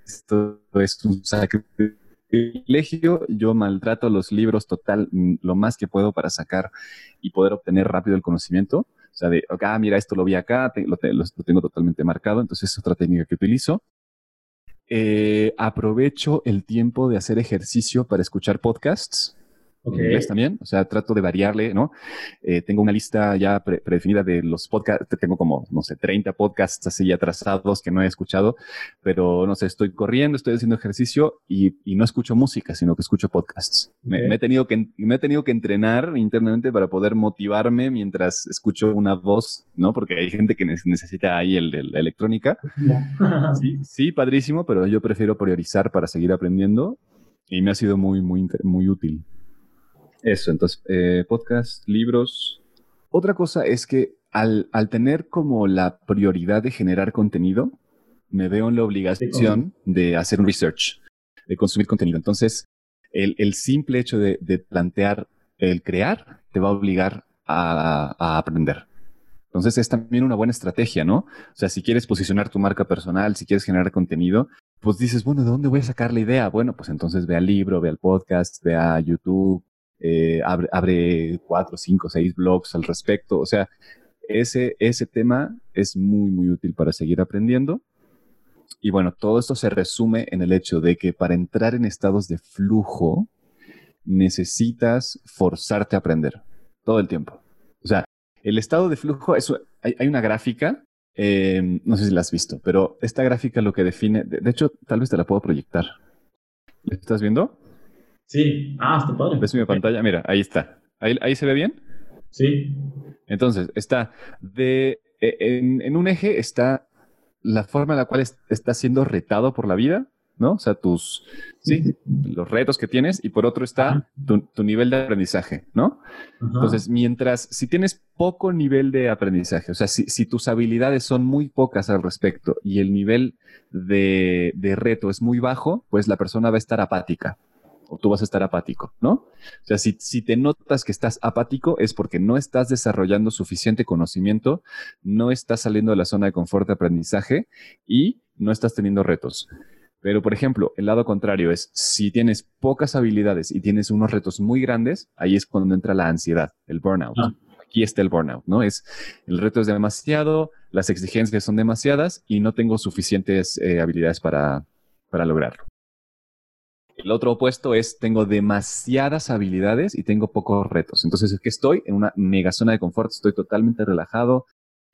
esto es un sacrilegio. Yo maltrato los libros total, lo más que puedo para sacar y poder obtener rápido el conocimiento. O sea, de, ah, mira, esto lo vi acá, lo, tengo totalmente marcado, entonces es otra técnica que utilizo. Eh, aprovecho el tiempo de hacer ejercicio para escuchar podcasts en inglés también, o sea, trato de variarle, ¿no? Eh, tengo una lista ya predefinida de los podcasts, tengo como, no sé, 30 podcasts así atrasados que no he escuchado, pero no sé, estoy corriendo, estoy haciendo ejercicio y, y no escucho música, sino que escucho podcasts. Me, he tenido que, me he tenido que entrenar internamente para poder motivarme mientras escucho una voz, ¿no? Porque hay gente que necesita ahí el, la electrónica. <laughs> sí, sí, padrísimo, pero yo prefiero priorizar para seguir aprendiendo y me ha sido muy, muy, muy útil. Eso, entonces, eh, podcast, libros. Otra cosa es que al, tener como la prioridad de generar contenido, me veo en la obligación de hacer un research, de consumir contenido. Entonces, el, simple hecho de, plantear el crear te va a obligar a, a, aprender. Entonces es también una buena estrategia, ¿no? O sea, si quieres posicionar tu marca personal, si quieres generar contenido, pues dices, bueno, ¿de dónde voy a sacar la idea? Bueno, pues entonces ve al libro, ve al podcast, ve a YouTube, eh, abre, cuatro, cinco, seis blogs al respecto. O sea, ese, ese tema es muy, muy útil para seguir aprendiendo. Y bueno, todo esto se resume en el hecho de que para entrar en estados de flujo necesitas forzarte a aprender todo el tiempo. O sea, el estado de flujo, es, hay, una gráfica, eh, no sé si la has visto, pero esta gráfica lo que define, de, hecho, tal vez te la puedo proyectar. ¿La estás viendo? Sí, ah, está padre. ¿Ves mi pantalla? Mira, ahí está. ¿Ahí, ahí se ve bien? Sí. Entonces, está de, e, en, un eje está la forma en la cual está siendo retado por la vida, ¿no? O sea, tus, sí, los retos que tienes y por otro está tu, nivel de aprendizaje, ¿no? Entonces, mientras, si tienes poco nivel de aprendizaje, o sea, si, si, tus habilidades son muy pocas al respecto y el nivel de, de reto es muy bajo, pues la persona va a estar apática. O tú vas a estar apático, ¿no? O sea, si, si te notas que estás apático es porque no estás desarrollando suficiente conocimiento, no estás saliendo de la zona de confort de aprendizaje y no estás teniendo retos. Pero, por ejemplo, el lado contrario es, si tienes pocas habilidades y tienes unos retos muy grandes, ahí es cuando entra la ansiedad, el burnout. Ah. Aquí está el burnout, ¿no? Es, el reto es demasiado, las exigencias son demasiadas y no tengo suficientes eh, habilidades para, para lograrlo. El otro opuesto es tengo demasiadas habilidades y tengo pocos retos. Entonces es que estoy en una mega zona de confort, estoy totalmente relajado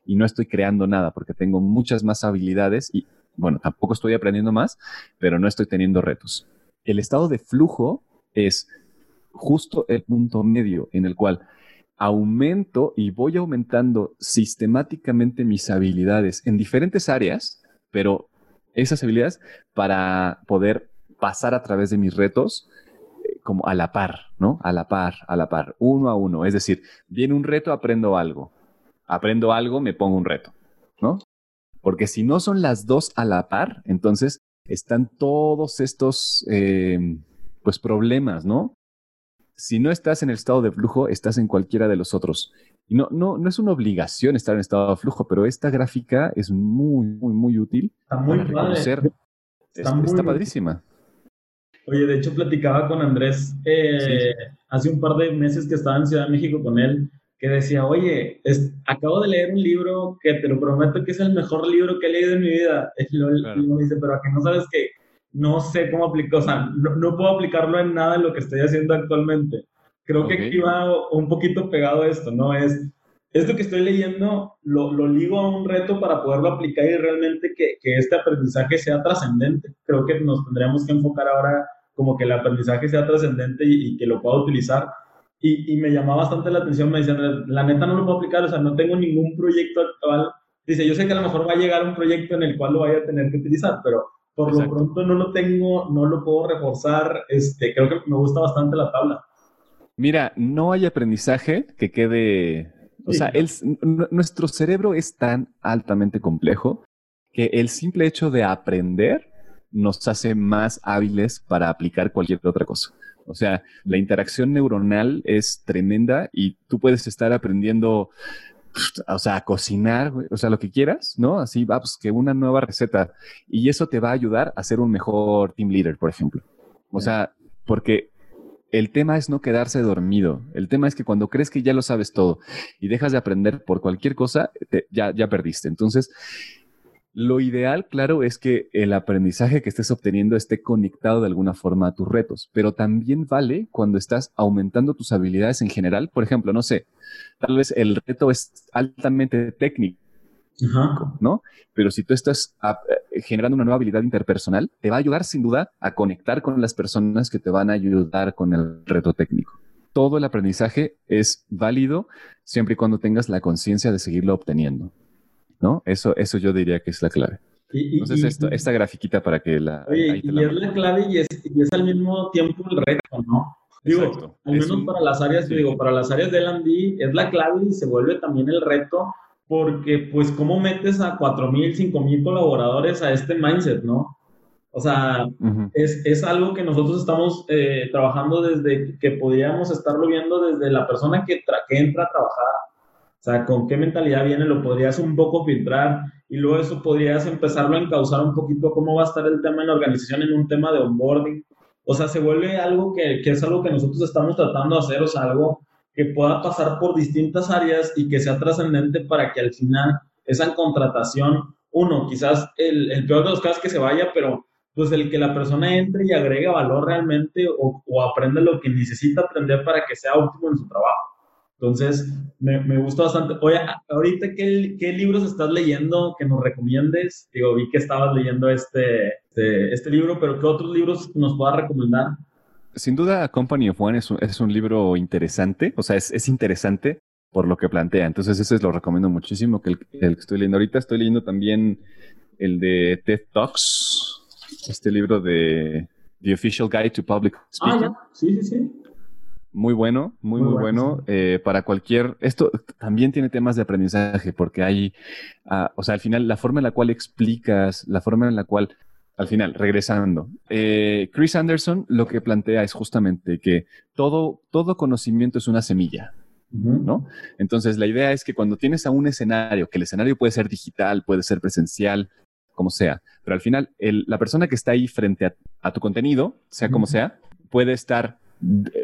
y no estoy creando nada porque tengo muchas más habilidades y bueno, tampoco estoy aprendiendo más, pero no estoy teniendo retos. El estado de flujo es justo el punto medio en el cual aumento y voy aumentando sistemáticamente mis habilidades en diferentes áreas, pero esas habilidades para poder pasar a través de mis retos eh, como a la par, ¿no? A la par, a la par, uno a uno. Es decir, viene un reto, aprendo algo. Aprendo algo, me pongo un reto, ¿no? Porque si no son las dos a la par, entonces están todos estos, eh, pues, problemas, ¿no? Si no estás en el estado de flujo, estás en cualquiera de los otros. Y no, no, no es una obligación estar en estado de flujo, pero esta gráfica es muy, muy, muy útil. Está muy para Está, padrísima. Oye, de hecho platicaba con Andrés eh, hace un par de meses que estaba en Ciudad de México con él que decía, oye, acabo de leer un libro que te lo prometo que es el mejor libro que he leído en mi vida. <laughs> Y lo, dice, pero a que no sabes que no sé cómo aplicar, o sea, no, puedo aplicarlo en nada en lo que estoy haciendo actualmente. Creo que aquí va un poquito pegado esto, ¿no? Es, esto que estoy leyendo lo, lo, ligo a un reto para poderlo aplicar y realmente que, que este aprendizaje sea trascendente. Creo que nos tendríamos que enfocar ahora como que el aprendizaje sea trascendente y, y que lo pueda utilizar y, me llamaba bastante la atención, me decían, la neta no lo puedo aplicar, o sea, no tengo ningún proyecto actual. Dice, yo sé que a lo mejor va a llegar un proyecto en el cual lo vaya a tener que utilizar, pero por lo pronto no lo tengo, no lo puedo reforzar, este, creo que me gusta bastante la tabla. Mira, no hay aprendizaje que quede, o sea, el, nuestro cerebro es tan altamente complejo que el simple hecho de aprender nos hace más hábiles para aplicar cualquier otra cosa. O sea, la interacción neuronal es tremenda y tú puedes estar aprendiendo, o sea, a cocinar, o sea, lo que quieras, ¿no? Así, va, pues que una nueva receta. Y eso te va a ayudar a ser un mejor team leader, por ejemplo. O sea, porque el tema es no quedarse dormido. El tema es que cuando crees que ya lo sabes todo y dejas de aprender por cualquier cosa, ya, ya perdiste. Entonces, lo ideal, claro, es que el aprendizaje que estés obteniendo esté conectado de alguna forma a tus retos, pero también vale cuando estás aumentando tus habilidades en general. Por ejemplo, no sé, tal vez el reto es altamente técnico, ¿no? Pero si tú estás ah, eh, generando una nueva habilidad interpersonal, te va a ayudar sin duda a conectar con las personas que te van a ayudar con el reto técnico. Todo el aprendizaje es válido siempre y cuando tengas la conciencia de seguirlo obteniendo. ¿no? Eso, eso yo diría que es la clave. Entonces, esto, esta grafiquita para que la... Oye, y es la clave y es, y es, al mismo tiempo el reto, ¿no? Digo, al menos para las áreas, digo, para las áreas de L&D es la clave y se vuelve también el reto porque, pues, ¿cómo metes a 4.000, 5.000 colaboradores a este mindset, no? O sea, es, es, algo que nosotros estamos eh, trabajando desde que podríamos estarlo viendo desde la persona que, que entra a trabajar o sea, con qué mentalidad viene, lo podrías un poco filtrar y luego eso podrías empezarlo a encauzar un poquito cómo va a estar el tema en la organización en un tema de onboarding. O sea, se vuelve algo que, que es algo que nosotros estamos tratando de hacer, o sea, algo que pueda pasar por distintas áreas y que sea trascendente para que al final esa contratación, uno, quizás el, el peor de los casos que se vaya, pero pues el que la persona entre y agregue valor realmente o, o aprenda lo que necesita aprender para que sea óptimo en su trabajo. Entonces, me, me gusta bastante. Oye, ahorita, ¿qué, ¿qué, libros estás leyendo que nos recomiendes? Digo, vi que estabas leyendo este, este, este libro, pero ¿qué otros libros nos puedas recomendar? Sin duda, Company of One es un, es un libro interesante, o sea, es, es, interesante por lo que plantea. Entonces, ese lo recomiendo muchísimo, que el, el, que estoy leyendo ahorita. Estoy leyendo también el de TED Talks, este libro de The Official Guide to Public Speaking. Ah, ya, sí, sí, sí. Muy bueno, muy, muy, bueno. Eh, para cualquier. Esto también tiene temas de aprendizaje, porque hay. Ah, o sea, al final, la forma en la cual explicas, la forma en la cual al final, regresando, eh, Chris Anderson lo que plantea es justamente que todo, todo conocimiento es una semilla. ¿No? Entonces, la idea es que cuando tienes a un escenario, que el escenario puede ser digital, puede ser presencial, como sea, pero al final, la persona que está ahí frente a, tu contenido, sea como sea, puede estar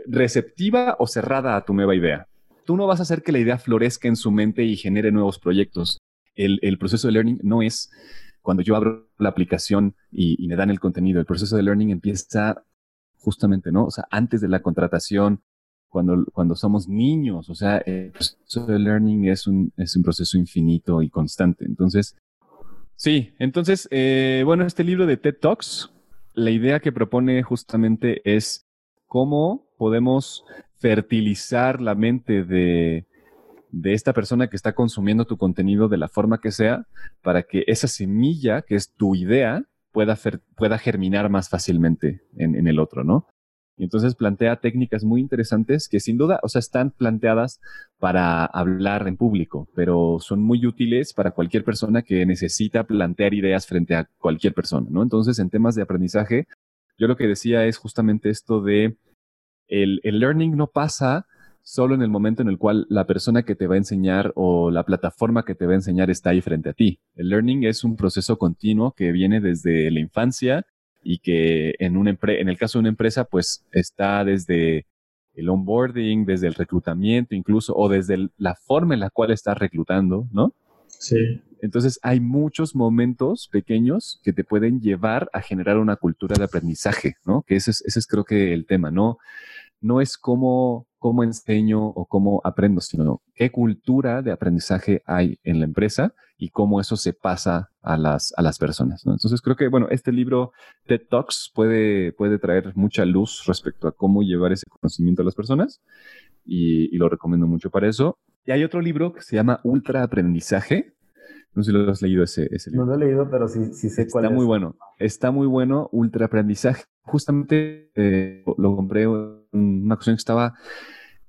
receptiva o cerrada a tu nueva idea. Tú no vas a hacer que la idea florezca en su mente y genere nuevos proyectos. El, el proceso de learning no es cuando yo abro la aplicación y, me dan el contenido, el proceso de learning empieza justamente, ¿no? O sea, antes de la contratación, cuando, cuando somos niños, o sea, el proceso de learning es un, es un proceso infinito y constante. Entonces, sí, entonces, eh, bueno, este libro de TED Talks, la idea que propone justamente es cómo podemos fertilizar la mente de, de esta persona que está consumiendo tu contenido de la forma que sea, para que esa semilla, que es tu idea, pueda, pueda germinar más fácilmente en, el otro, ¿no? Y entonces plantea técnicas muy interesantes que sin duda, o sea, están planteadas para hablar en público, pero son muy útiles para cualquier persona que necesita plantear ideas frente a cualquier persona, ¿no? Entonces, en temas de aprendizaje, yo lo que decía es justamente esto de el, el learning no pasa solo en el momento en el cual la persona que te va a enseñar o la plataforma que te va a enseñar está ahí frente a ti. El learning es un proceso continuo que viene desde la infancia y que en, en el caso de una empresa, pues está desde el onboarding, desde el reclutamiento incluso, o desde la forma en la cual estás reclutando, ¿no? Sí. Entonces hay muchos momentos pequeños que te pueden llevar a generar una cultura de aprendizaje, ¿no? Que ese es, ese es creo que el tema, ¿no? No es como cómo enseño o cómo aprendo, sino qué cultura de aprendizaje hay en la empresa y cómo eso se pasa a las, a las personas. Entonces creo que, bueno, este libro TED Talks puede, puede traer mucha luz respecto a cómo llevar ese conocimiento a las personas y, lo recomiendo mucho para eso. Y hay otro libro que se llama Ultra Aprendizaje. No sé si lo has leído ese, ese libro. No lo he leído, pero sí, sí sé cuál Está muy bueno. Está muy bueno, Ultra Aprendizaje. Justamente eh, lo compré una ocasión que estaba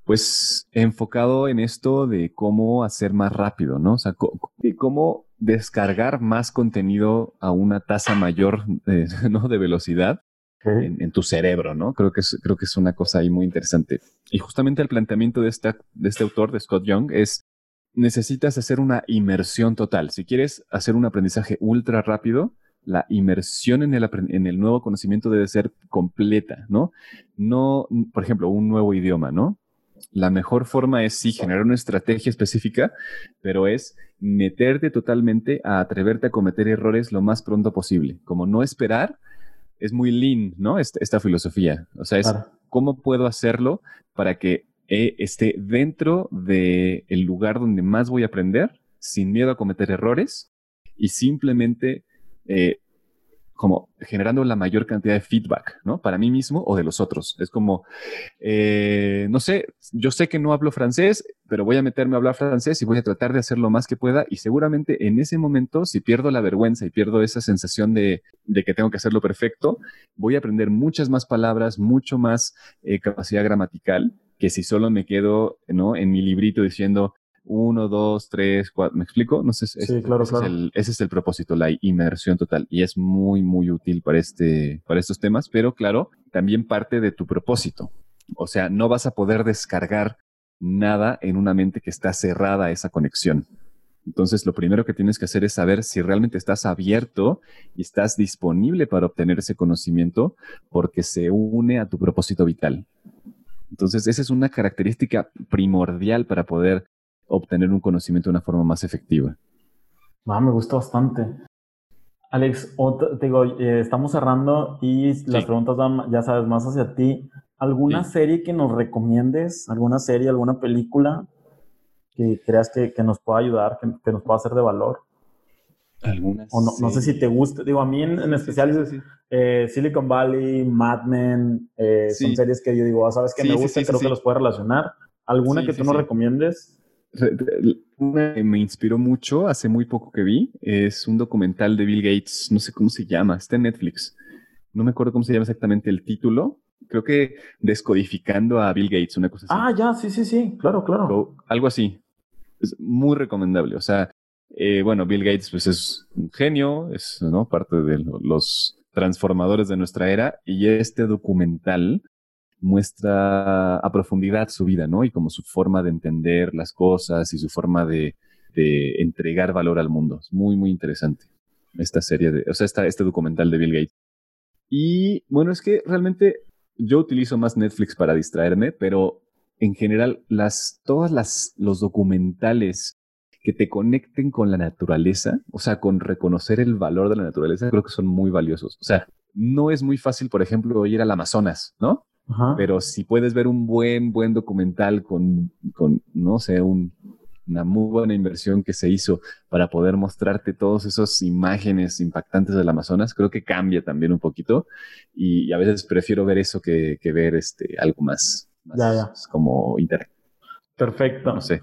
pues enfocado en esto de cómo hacer más rápido, ¿no? O sea, cómo descargar más contenido a una tasa mayor de, <laughs> ¿no? de velocidad en, tu cerebro, ¿no? Creo que, es, creo que es una cosa ahí muy interesante. Y justamente el planteamiento de, esta, de este autor, de Scott Young, es necesitas hacer una inmersión total. Si quieres hacer un aprendizaje ultra rápido, la inmersión en el, en el nuevo conocimiento debe ser completa, ¿no? No, por ejemplo, un nuevo idioma, ¿no? la mejor forma es sí generar una estrategia específica, pero es meterte totalmente a atreverte a cometer errores lo más pronto posible. Como no esperar, es muy lean, ¿no? Esta, filosofía. O sea, es cómo puedo hacerlo para que eh, esté dentro del lugar donde más voy a aprender, sin miedo a cometer errores y simplemente eh, como generando la mayor cantidad de feedback, ¿no? Para mí mismo o de los otros. Es como, eh, no sé, yo sé que no hablo francés, pero voy a meterme a hablar francés y voy a tratar de hacer lo más que pueda y seguramente en ese momento, si pierdo la vergüenza y pierdo esa sensación de, que tengo que hacerlo perfecto, voy a aprender muchas más palabras, mucho más eh, capacidad gramatical que si solo me quedo, ¿no? En mi librito diciendo, uno, dos, tres, cuatro, ¿me explico? No sé, sí, claro, ese, claro. Es el, ese es el propósito, la inmersión total. Y es muy, muy útil para, este, para estos temas, pero claro, también parte de tu propósito. O sea, no vas a poder descargar nada en una mente que está cerrada a esa conexión. Entonces, lo primero que tienes que hacer es saber si realmente estás abierto y estás disponible para obtener ese conocimiento porque se une a tu propósito vital. Entonces, esa es una característica primordial para poder obtener un conocimiento de una forma más efectiva. Ah, me gusta bastante. Alex, te digo, eh, estamos cerrando y las preguntas van, ya sabes, más hacia ti. ¿Alguna serie que nos recomiendes? ¿Alguna serie, alguna película que creas que, que nos pueda ayudar, que, que, nos pueda ser de valor? ¿Alguna o no, no, sé si te gusta. Digo, a mí en, especial eh, Silicon Valley, Mad Men, eh, son series que yo digo, ah, ¿sabes que me gusta? Creo que los puedo relacionar. ¿Alguna que tú nos recomiendes? Me inspiró mucho hace muy poco que vi. Es un documental de Bill Gates, no sé cómo se llama, está en Netflix. No me acuerdo cómo se llama exactamente el título. Creo que descodificando a Bill Gates, una cosa así. Ah, ya, sí, sí, sí, claro, claro. algo así. Es muy recomendable. O sea, eh, bueno, Bill Gates pues es un genio, es ¿no? parte de los transformadores de nuestra era y este documental muestra a profundidad su vida, ¿no? Y como su forma de entender las cosas y su forma de, entregar valor al mundo. Es muy, muy interesante esta serie, de, o sea, este documental de Bill Gates. Y bueno, es que realmente yo utilizo más Netflix para distraerme, pero en general, las, todas las, los documentales que te conecten con la naturaleza, o sea, con reconocer el valor de la naturaleza, creo que son muy valiosos. O sea, no es muy fácil, por ejemplo, ir al Amazonas, ¿no? Pero si puedes ver un buen, buen documental con, con no sé, un, una muy buena inversión que se hizo para poder mostrarte todas esas imágenes impactantes del Amazonas, creo que cambia también un poquito y, a veces prefiero ver eso que, que ver este, algo más, ya, ya. como internet. Perfecto. No sé.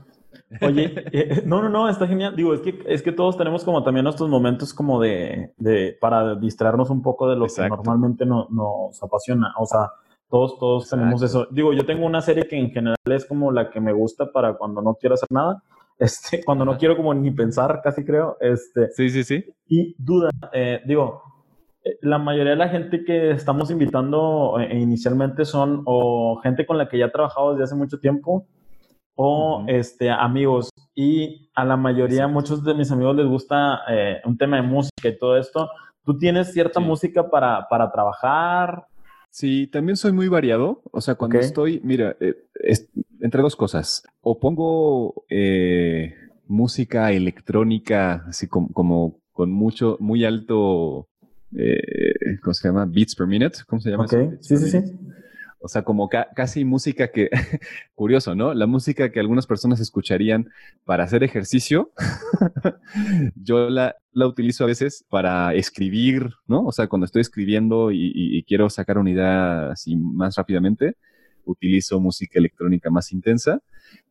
Oye, <laughs> eh, no, no, no, está genial. Digo, es que, es que todos tenemos como también nuestros momentos como de, de para distraernos un poco de lo que normalmente no, nos apasiona. O sea, todos, todos tenemos eso. Digo, yo tengo una serie que en general es como la que me gusta para cuando no quiero hacer nada. <laughs> Este, cuando no quiero como ni pensar, casi creo. Este, sí, sí, sí. Y duda, eh, digo, eh, la mayoría de la gente que estamos invitando inicialmente son o gente con la que ya he trabajado desde hace mucho tiempo o este, amigos. Y a la mayoría, muchos de mis amigos les gusta eh, un tema de música y todo esto. ¿Tú tienes cierta música para, para trabajar? Sí, también soy muy variado. O sea, cuando estoy, mira, eh, entre dos cosas. O pongo eh, música electrónica, así como, como, con mucho, muy alto, ¿cómo se llama? Beats per minute. ¿Cómo se llama? Okay. Sí, sí, sí. O sea, como casi música que, <laughs> curioso, ¿no? La música que algunas personas escucharían para hacer ejercicio, <laughs> yo la, la, utilizo a veces para escribir, ¿no? O sea, cuando estoy escribiendo y, quiero sacar una idea así más rápidamente, utilizo música electrónica más intensa,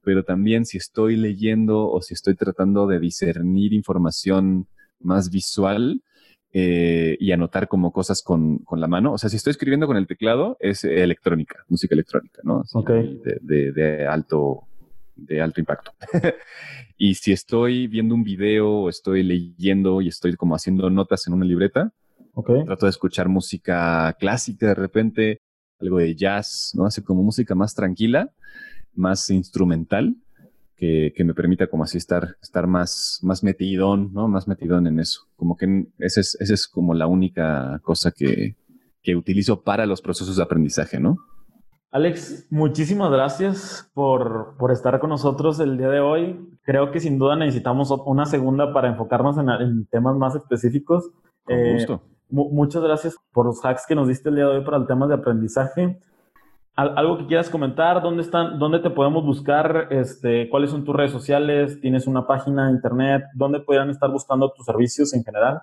pero también si estoy leyendo o si estoy tratando de discernir información más visual, eh, y anotar como cosas con, con, la mano. O sea, si estoy escribiendo con el teclado, es electrónica, música electrónica, ¿no? De, de, alto, de alto impacto. <laughs> y si estoy viendo un video o estoy leyendo y estoy como haciendo notas en una libreta, trato de escuchar música clásica de repente, algo de jazz, ¿no? Hace como música más tranquila, más instrumental que, me permita como así estar, estar más, más metidón, ¿no? Más metidón en eso. Como que esa es, esa es como la única cosa que, que utilizo para los procesos de aprendizaje, ¿no? Alex, muchísimas gracias por, por, estar con nosotros el día de hoy. Creo que sin duda necesitamos una segunda para enfocarnos en, temas más específicos. Con eh, gusto. Muchas gracias por los hacks que nos diste el día de hoy para el tema de aprendizaje algo que quieras comentar, ¿dónde están, dónde te podemos buscar? Este, ¿Cuáles son tus redes sociales? ¿Tienes una página de internet? ¿Dónde podrían estar buscando tus servicios en general?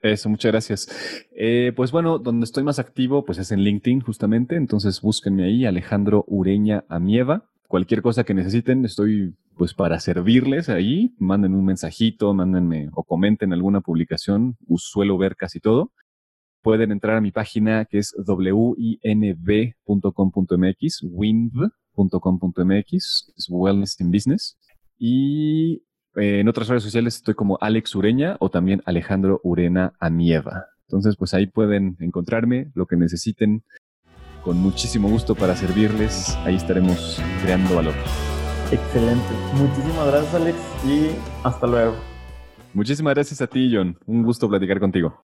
Eso, muchas gracias. Eh, pues bueno, donde estoy más activo, pues es en LinkedIn justamente. Entonces búsquenme ahí, Alejandro Ureña Amieva. Cualquier cosa que necesiten, estoy pues para servirles ahí. Manden un mensajito, mándenme o comenten alguna publicación. Suelo ver casi todo pueden entrar a mi página que es winb.com.mx, winb.com.mx, es Wellness in Business. Y eh, en otras redes sociales estoy como Alex Ureña o también Alejandro Urena Amieva. Entonces, pues ahí pueden encontrarme lo que necesiten. Con muchísimo gusto para servirles. Ahí estaremos creando valor. Excelente. Muchísimas gracias, Alex, y hasta luego. Muchísimas gracias a ti, John. Un gusto platicar contigo.